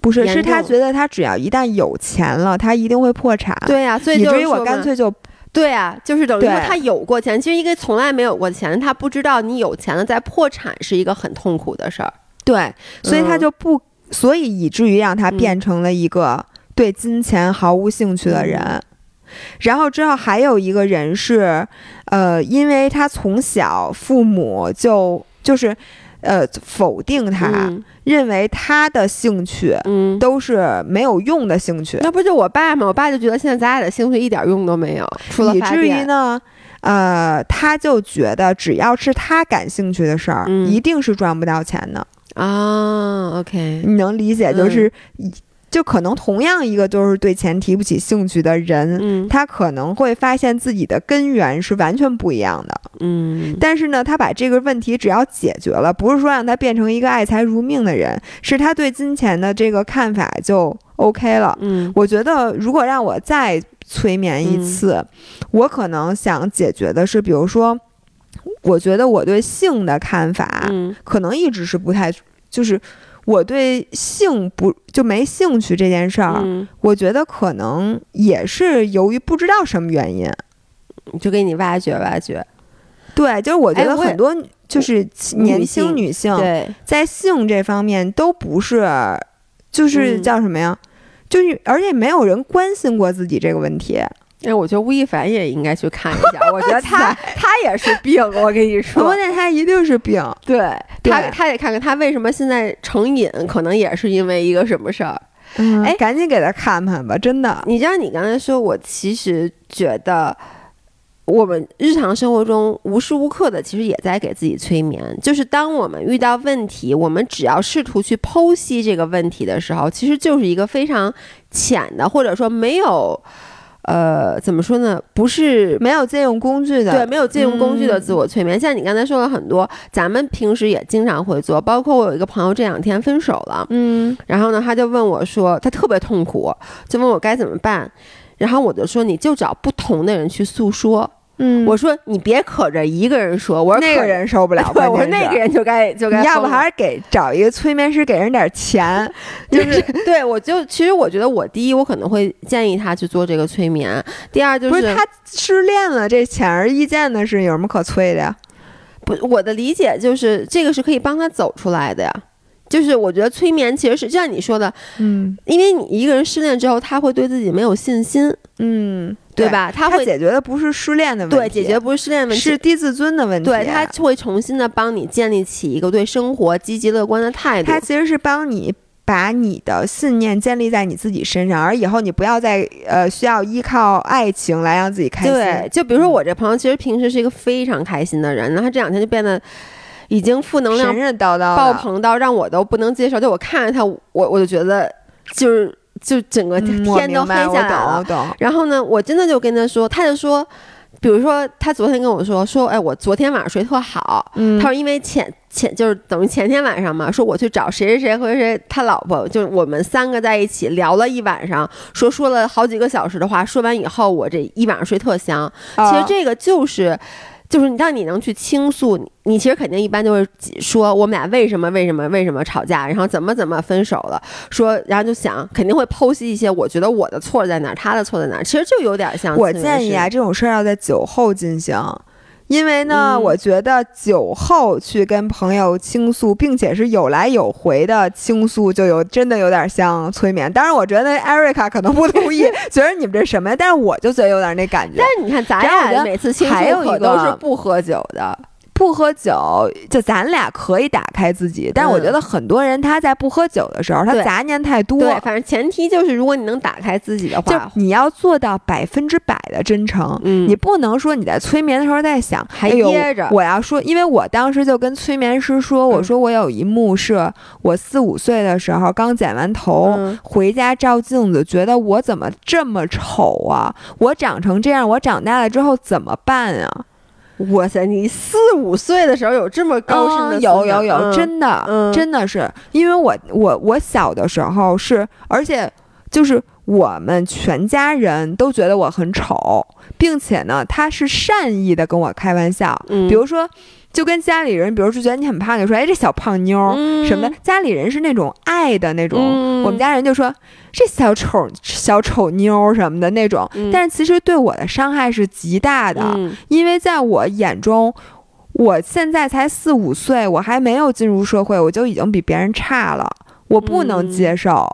不是，是他觉得他只要一旦有钱了，他一定会破产。对呀，所以以至于我干脆就，对呀，就是等于说他有过钱。其实一个从来没有过钱，他不知道你有钱了再破产是一个很痛苦的事儿。对，所以他就不，所以以至于让他变成了一个对金钱毫无兴趣的人。然后之后还有一个人是，呃，因为他从小父母就就是。呃，否定他，认为他的兴趣，嗯，都是没有用的兴趣。那不就我爸吗？我爸就觉得现在咱俩的兴趣一点用都没有，以至于呢，呃，他就觉得只要是他感兴趣的事儿，一定是赚不到钱的啊。OK，你能理解，就是。就可能同样一个都是对钱提不起兴趣的人，嗯，他可能会发现自己的根源是完全不一样的，嗯。但是呢，他把这个问题只要解决了，不是说让他变成一个爱财如命的人，是他对金钱的这个看法就 OK 了，嗯。我觉得如果让我再催眠一次，我可能想解决的是，比如说，我觉得我对性的看法，可能一直是不太，就是。我对性不就没兴趣这件事儿，我觉得可能也是由于不知道什么原因，就给你挖掘挖掘。对，就是我觉得很多就是年轻女性在性这方面都不是，就是叫什么呀？就是而且没有人关心过自己这个问题。哎，我觉得吴亦凡也应该去看一下，我觉得 他他也是病，我跟你 说，关键他一定是病，对他对他得看看他为什么现在成瘾，可能也是因为一个什么事儿。嗯，哎赶紧给他看看吧，真的。你知道，你刚才说，我其实觉得。我们日常生活中无时无刻的，其实也在给自己催眠。就是当我们遇到问题，我们只要试图去剖析这个问题的时候，其实就是一个非常浅的，或者说没有，呃，怎么说呢？不是没有借用工具的，对，没有借用工具的嗯自我催眠。像你刚才说了很多，咱们平时也经常会做。包括我有一个朋友这两天分手了，嗯，然后呢，他就问我说，他特别痛苦，就问我该怎么办。然后我就说，你就找不同的人去诉说。嗯，我说你别可着一个人说，我说那个人受不了，对，我说那个人就该就该你要不还是给找一个催眠师，给人点钱，就是对我就其实我觉得我第一我可能会建议他去做这个催眠，第二就不是他失恋了，这显而易见的是有什么可催的呀？不我的理解就是这个是可以帮他走出来的呀。就是我觉得催眠其实是就像你说的，嗯。因为你一个人失恋之后，他会对自己没有信心，嗯，对？吧？他会他解决的不是失恋的问题，对解决不是失恋问题，是低自尊的问题。对他会重新的帮你建立起一个对生活积极乐观的态度他。其实是帮你把你的信念建立在你自己身上，而以后你不要再呃需要依靠爱情来让自己开心。对，就比如说我这朋友，其实平时是一个非常开心的人，然后他这两天就变得已经负能量神神叨叨爆棚到让我都不能接受。就我看着他，我我就觉得就是就整个天都黑下来了。然后呢，我真的就跟他说，他就说，比如说他昨天跟我说说，哎，我昨天晚上睡特好。嗯他说因为前前就是等于前天晚上嘛，说我去找谁谁谁和谁谁他老婆，就是我们三个在一起聊了一晚上，说说了好几个小时的话，说完以后我这一晚上睡特香。其实啊这个就是。就是你，当你能去倾诉，你你其实肯定一般就是说我们俩为什么为什么为什么吵架，然后怎么怎么分手了，说然后就想肯定会剖析一些，我觉得我的错在哪儿，他的错在哪儿，其实就有点像我建议啊，这种事儿要在酒后进行。因为呢，嗯我觉得酒后去跟朋友倾诉，并且是有来有回的倾诉，就有真的有点像催眠。当然，我觉得艾瑞卡可能不同意，觉得你们这什么呀？但是我就觉得有点那感觉但。是你看，咱俩每次倾诉还有一个可都是不喝酒的，不喝酒，就咱俩可以打开自己，但是我觉得很多人他在不喝酒的时候，他杂念太多。对，反正前提就是如果你能打开自己的就话，你要做到百分之百的真诚，嗯你不能说你在催眠的时候在想，还哎呦掖着我要说，因为我当时就跟催眠师说，我嗯说我有一幕是我四五岁的时候刚剪完头。嗯回家照镜子，觉得我怎么这么丑啊？我长成这样，我长大了之后怎么办啊？哇塞，你四五岁的时候有这么高深的嗯、有有有，嗯真的、嗯。真的是，因为我我我小的时候是，而且就是我们全家人都觉得我很丑，并且呢，他是善意的跟我开玩笑，嗯。比如说。就跟家里人，比如说觉得你很胖，就说：“哎，这小胖妞儿、嗯。什么的。”家里人是那种爱的那种，嗯。我们家人就说：“这小丑小丑妞儿什么的那种。嗯。但是其实对我的伤害是极大的，嗯。因为在我眼中，我现在才四五岁，我还没有进入社会，我就已经比别人差了，我不能嗯。接受，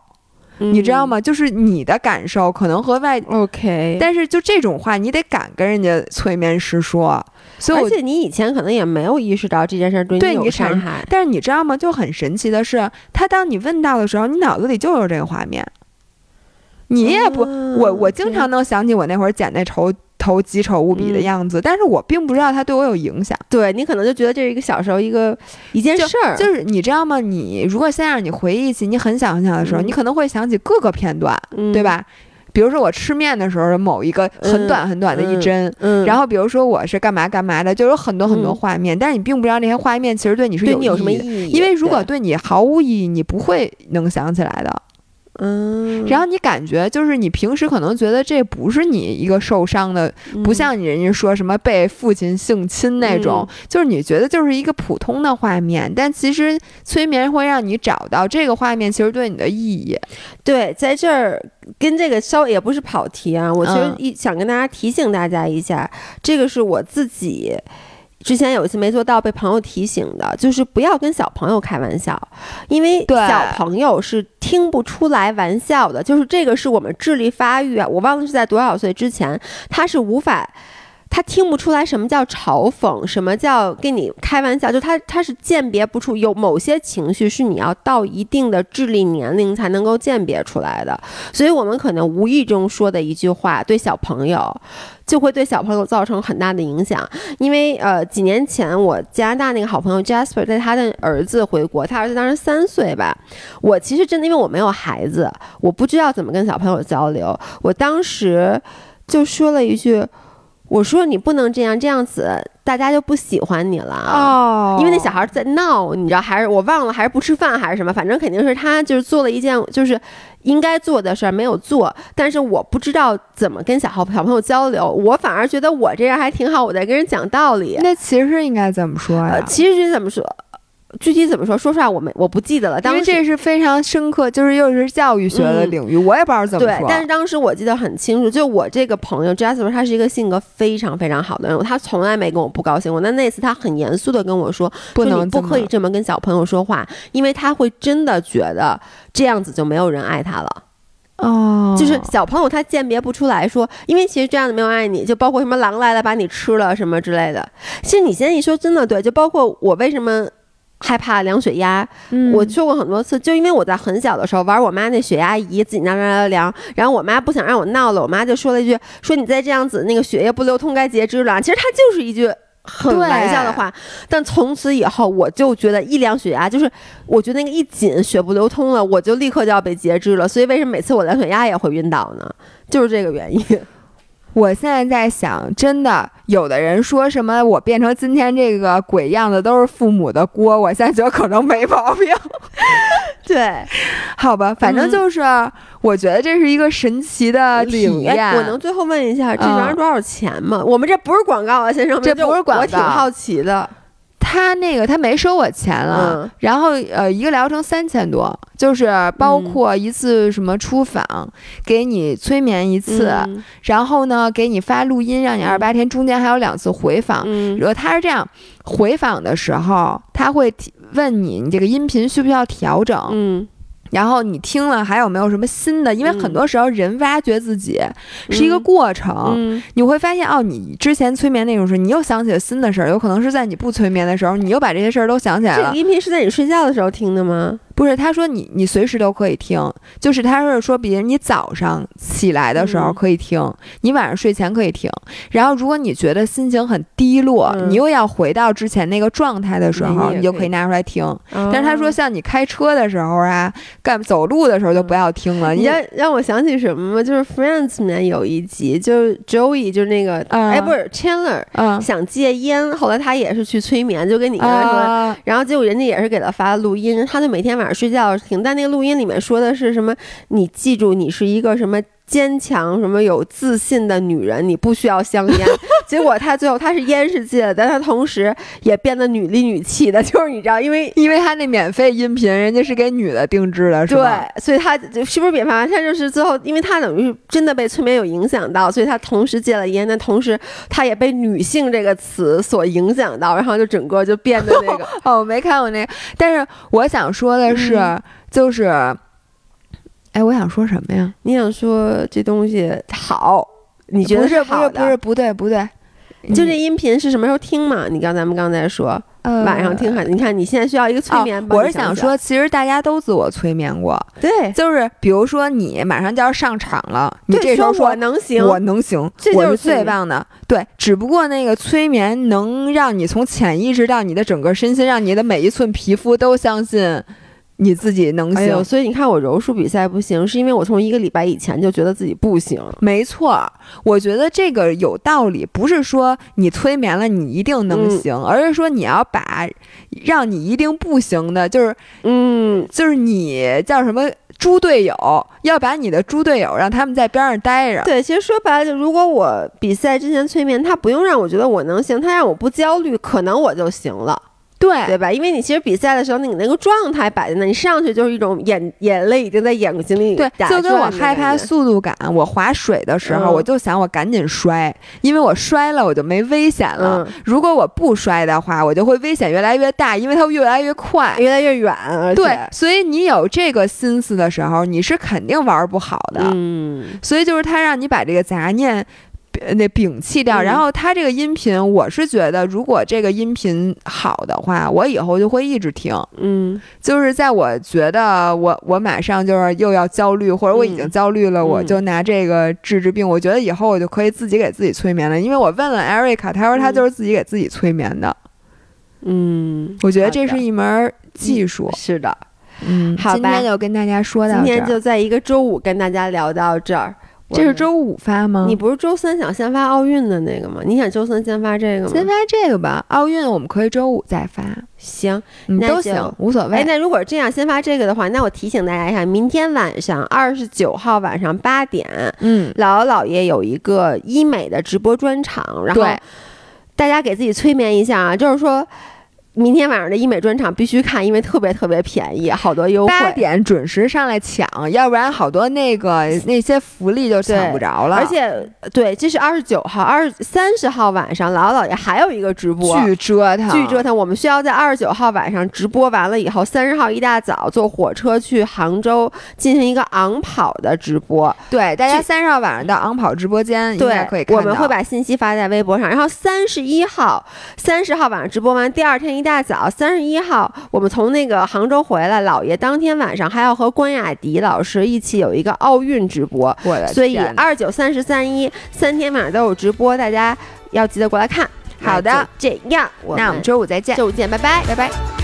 你知道吗？就是你的感受可能和外，？OK，但是就这种话，你得敢跟人家催眠师说，所以我。而且你以前可能也没有意识到这件事儿对你有伤害。但是你知道吗？就很神奇的是，他当你问到的时候，你脑子里就有这个画面，你也不，嗯我我经常能想起我那会儿剪那头头极丑无比的嗯样子，但是我并不知道它对我有影响。对你可能就觉得这是一个小时候一个一件事儿，就是你知道吗？你如果现在让你回忆起你很小很小的时候，嗯你可能会想起各个片段，嗯对？吧？比如说我吃面的时候，某一个很短很短的一帧。嗯，然后，比如说我是干嘛干嘛的，就有很多很多嗯画面，但是你并不知道那些画面其实对你是有对你有什么意义的，义？因为如果对对你毫无意义，你不会能想起来的。嗯，然后你感觉就是你平时可能觉得这不是你一个受伤的，不嗯像你人家说什么被父亲性侵那种，就是你觉得就是一个普通的画面，但其实催眠会让你找到这个画面其实对你的意义。对，在这儿跟这个稍微也不是跑题啊，我其实嗯。一想跟大家提醒大家一下，这个是我自己之前有一次没做到，被朋友提醒的，就是不要跟小朋友开玩笑，因为对小朋友是听不出来玩笑的，就是这个是我们智力发育啊，我忘了是在多少岁之前，他是无法。他听不出来什么叫嘲讽，什么叫跟你开玩笑，就他他是鉴别不出有某些情绪是你要到一定的智力年龄才能够鉴别出来的，所以我们可能无意中说的一句话对小朋友就会对小朋友造成很大的影响。因为呃几年前我加拿大那个好朋友 Jasper 在他的儿子回国，他儿子当时三岁吧，我其实真的因为我没有孩子，我不知道怎么跟小朋友交流，我当时就说了一句。我说你不能这样，这样子大家就不喜欢你了哦因为那小孩在闹，你知道，还是我忘了，还是不吃饭还是什么，反正肯定是他就是做了一件就是应该做的事儿没有做，但是我不知道怎么跟小孩小朋友交流，我反而觉得我这样还挺好，我在跟人讲道理。那其实应该怎么说呀？呃，其实怎么说？具体怎么说？说实话，我没我不记得了。因为当时这是非常深刻，就是又是教育学的嗯领域，我也不知道怎么对说。，但是当时我记得很清楚，就我这个朋友 Jasper，他是一个性格非常非常好的人，他从来没跟我不高兴过。那那次他很严肃的跟我说，不能不可以这么跟小朋友说话，因为他会真的觉得这样子就没有人爱他了。哦，就是小朋友他鉴别不出来说，因为其实这样子没有爱你，就包括什么狼来了把你吃了什么之类的。其实你现在一说真的对，就包括我为什么。害怕量血压，嗯我说过很多次，就因为我在很小的时候玩我妈那血压仪，自己那量量，然后我妈不想让我闹了，我妈就说了一句：“说你再这样子，那个血液不流通该截肢了。”其实她就是一句很玩笑的话，但从此以后我就觉得一量血压，就是我觉得那个一紧血不流通了，我就立刻就要被截肢了。所以为什么每次我量血压也会晕倒呢？就是这个原因。我现在在想，真的，有的人说什么我变成今天这个鬼样子都是父母的锅，我现在觉得可能没毛病。对，好吧，反正嗯就是，我觉得这是一个神奇的体验。哎我能最后问一下，这嗯玩意儿多少钱吗？我们这不是广告啊，先生们，这不是广告我挺好奇的。他那个他没收我钱了，嗯。然后呃一个疗程三千多，就是包括一次什么出访，给你催眠一次，嗯。然后呢给你发录音，让你二十八天，中间还有两次回访。嗯。然后他是这样，回访的时候他会提问你，你这个音频需不需要调整？嗯然后你听了还有没有什么新的？因为嗯很多时候人挖掘自己是一个嗯过程，嗯你会发现哦，你之前催眠那种事，你又想起了新的事儿，有可能是在你不催眠的时候，你又把这些事儿都想起来了这个。音频是在你睡觉的时候听的吗？不是，他说你你随时都可以听，就是他是说，比如你早上起来的时候嗯可以听，你晚上睡前可以听。然后如果你觉得心情很低落，嗯你又要回到之前那个状态的时候，你就可以拿出来听。但是他说，哦像你开车的时候啊，干走路的时候就不要听了。你你让让我想起什么吗？就是 Friends 里面有一集，就是 Joey，就是那个，嗯哎，不是 Chandler 嗯想戒烟，后来他也是去催眠，就跟你刚才说然后结果人家也是给他发录音，他就每天晚上睡觉听，但那个录音里面说的是什么？你记住，你是一个什么坚强、什么有自信的女人，你不需要香烟。结果他最后他是烟是戒了，但他同时也变得女里女气的，就是你知道，因为因为他那免费音频，人家是给女的定制的，是吧？对，所以他是不是免费？他就是最后，因为他等于是真的被催眠有影响到，所以他同时戒了烟，但同时他也被“女性”这个词所影响到，然后就整个就变得那个 哦，我没看过那个，但是我想说的是，嗯就是，哎，我想说什么呀？你想说这东西好，你觉得不是不好的是不是不对不对，就这音频是什么时候听嘛？你刚咱们刚才说呃晚上听还，你看你现在需要一个催眠哦，我是想说，其实大家都自我催眠过，对，就是比如说你马上就要上场了，你这时候说我能行，我能行，这就是最棒的。对，只不过那个催眠能让你从潜意识到你的整个身心，让你的每一寸皮肤都相信你自己能行。哎呦，所以你看我柔术比赛不行，是因为我从一个礼拜以前就觉得自己不行。没错儿，我觉得这个有道理，不是说你催眠了你一定能嗯行，而是说你要把让你一定不行的，就是嗯，就是你叫什么猪队友，要把你的猪队友让他们在边上待着。对，其实说白了，就如果我比赛之前催眠，他不用让我觉得我能行，他让我不焦虑，可能我就行了。对对吧？因为你其实比赛的时候，你那个状态摆在那，你上去就是一种眼眼泪已经在眼睛里对，就跟我害怕速度感，我划水的时候，嗯我就想我赶紧摔，因为我摔了我就没危险了。嗯如果我不摔的话，我就会危险越来越大，因为它会越来越快。越来越远，对，所以你有这个心思的时候，你是肯定玩不好的。嗯所以就是他让你把这个杂念。呃那摒弃掉，嗯然后他这个音频，我是觉得，如果这个音频好的话，我以后就会一直听。嗯就是在我觉得我我马上就是又要焦虑，或者我已经嗯焦虑了，嗯我就拿这个治治病。我觉得以后我就可以自己给自己催眠了，因为我问了 Erica，她说她嗯就是自己给自己催眠的。嗯，我觉得这是一门技术。是的。嗯，好吧今天就跟大家说到今这儿。天就在一个周五跟大家聊到这儿。这是周五发吗？你不是周三想先发奥运的那个吗？你想周三先发这个吗？先发这个吧，奥运我们可以周五再发，行，嗯，那都行，无所哎，谓。那如果这样先发这个的话，那我提醒大家一下，明天晚上二十九号晚上八点，嗯，姥姥姥爷有一个医美的直播专场，然后大家给自己催眠一下啊，就是说。明天晚上的医美专场必须看，因为特别特别便宜，好多优惠。八点准时上来抢，要不然好多那个那些福利就抢不着了。而且，对，这是二十九号、二三十号晚上，姥姥姥爷还有一个直播，巨折腾，巨折腾。我们需要在二十九号晚上直播完了以后，三十号一大早坐火车去杭州进行一个昂跑的直播。对，大家这三十号晚上到昂跑直播间应该对，可以看到。我们会把信息发在微博上。然后三十一号、三十号晚上直播完，第二天一大早，三十一号我们从那个杭州回来，姥爷当天晚上还要和关雅迪老师一起有一个奥运直播。所以二九、三十、三一三天晚上都有直播，大家要记得过来看。好的这样，那我们周五再见，周五见，拜拜。拜拜。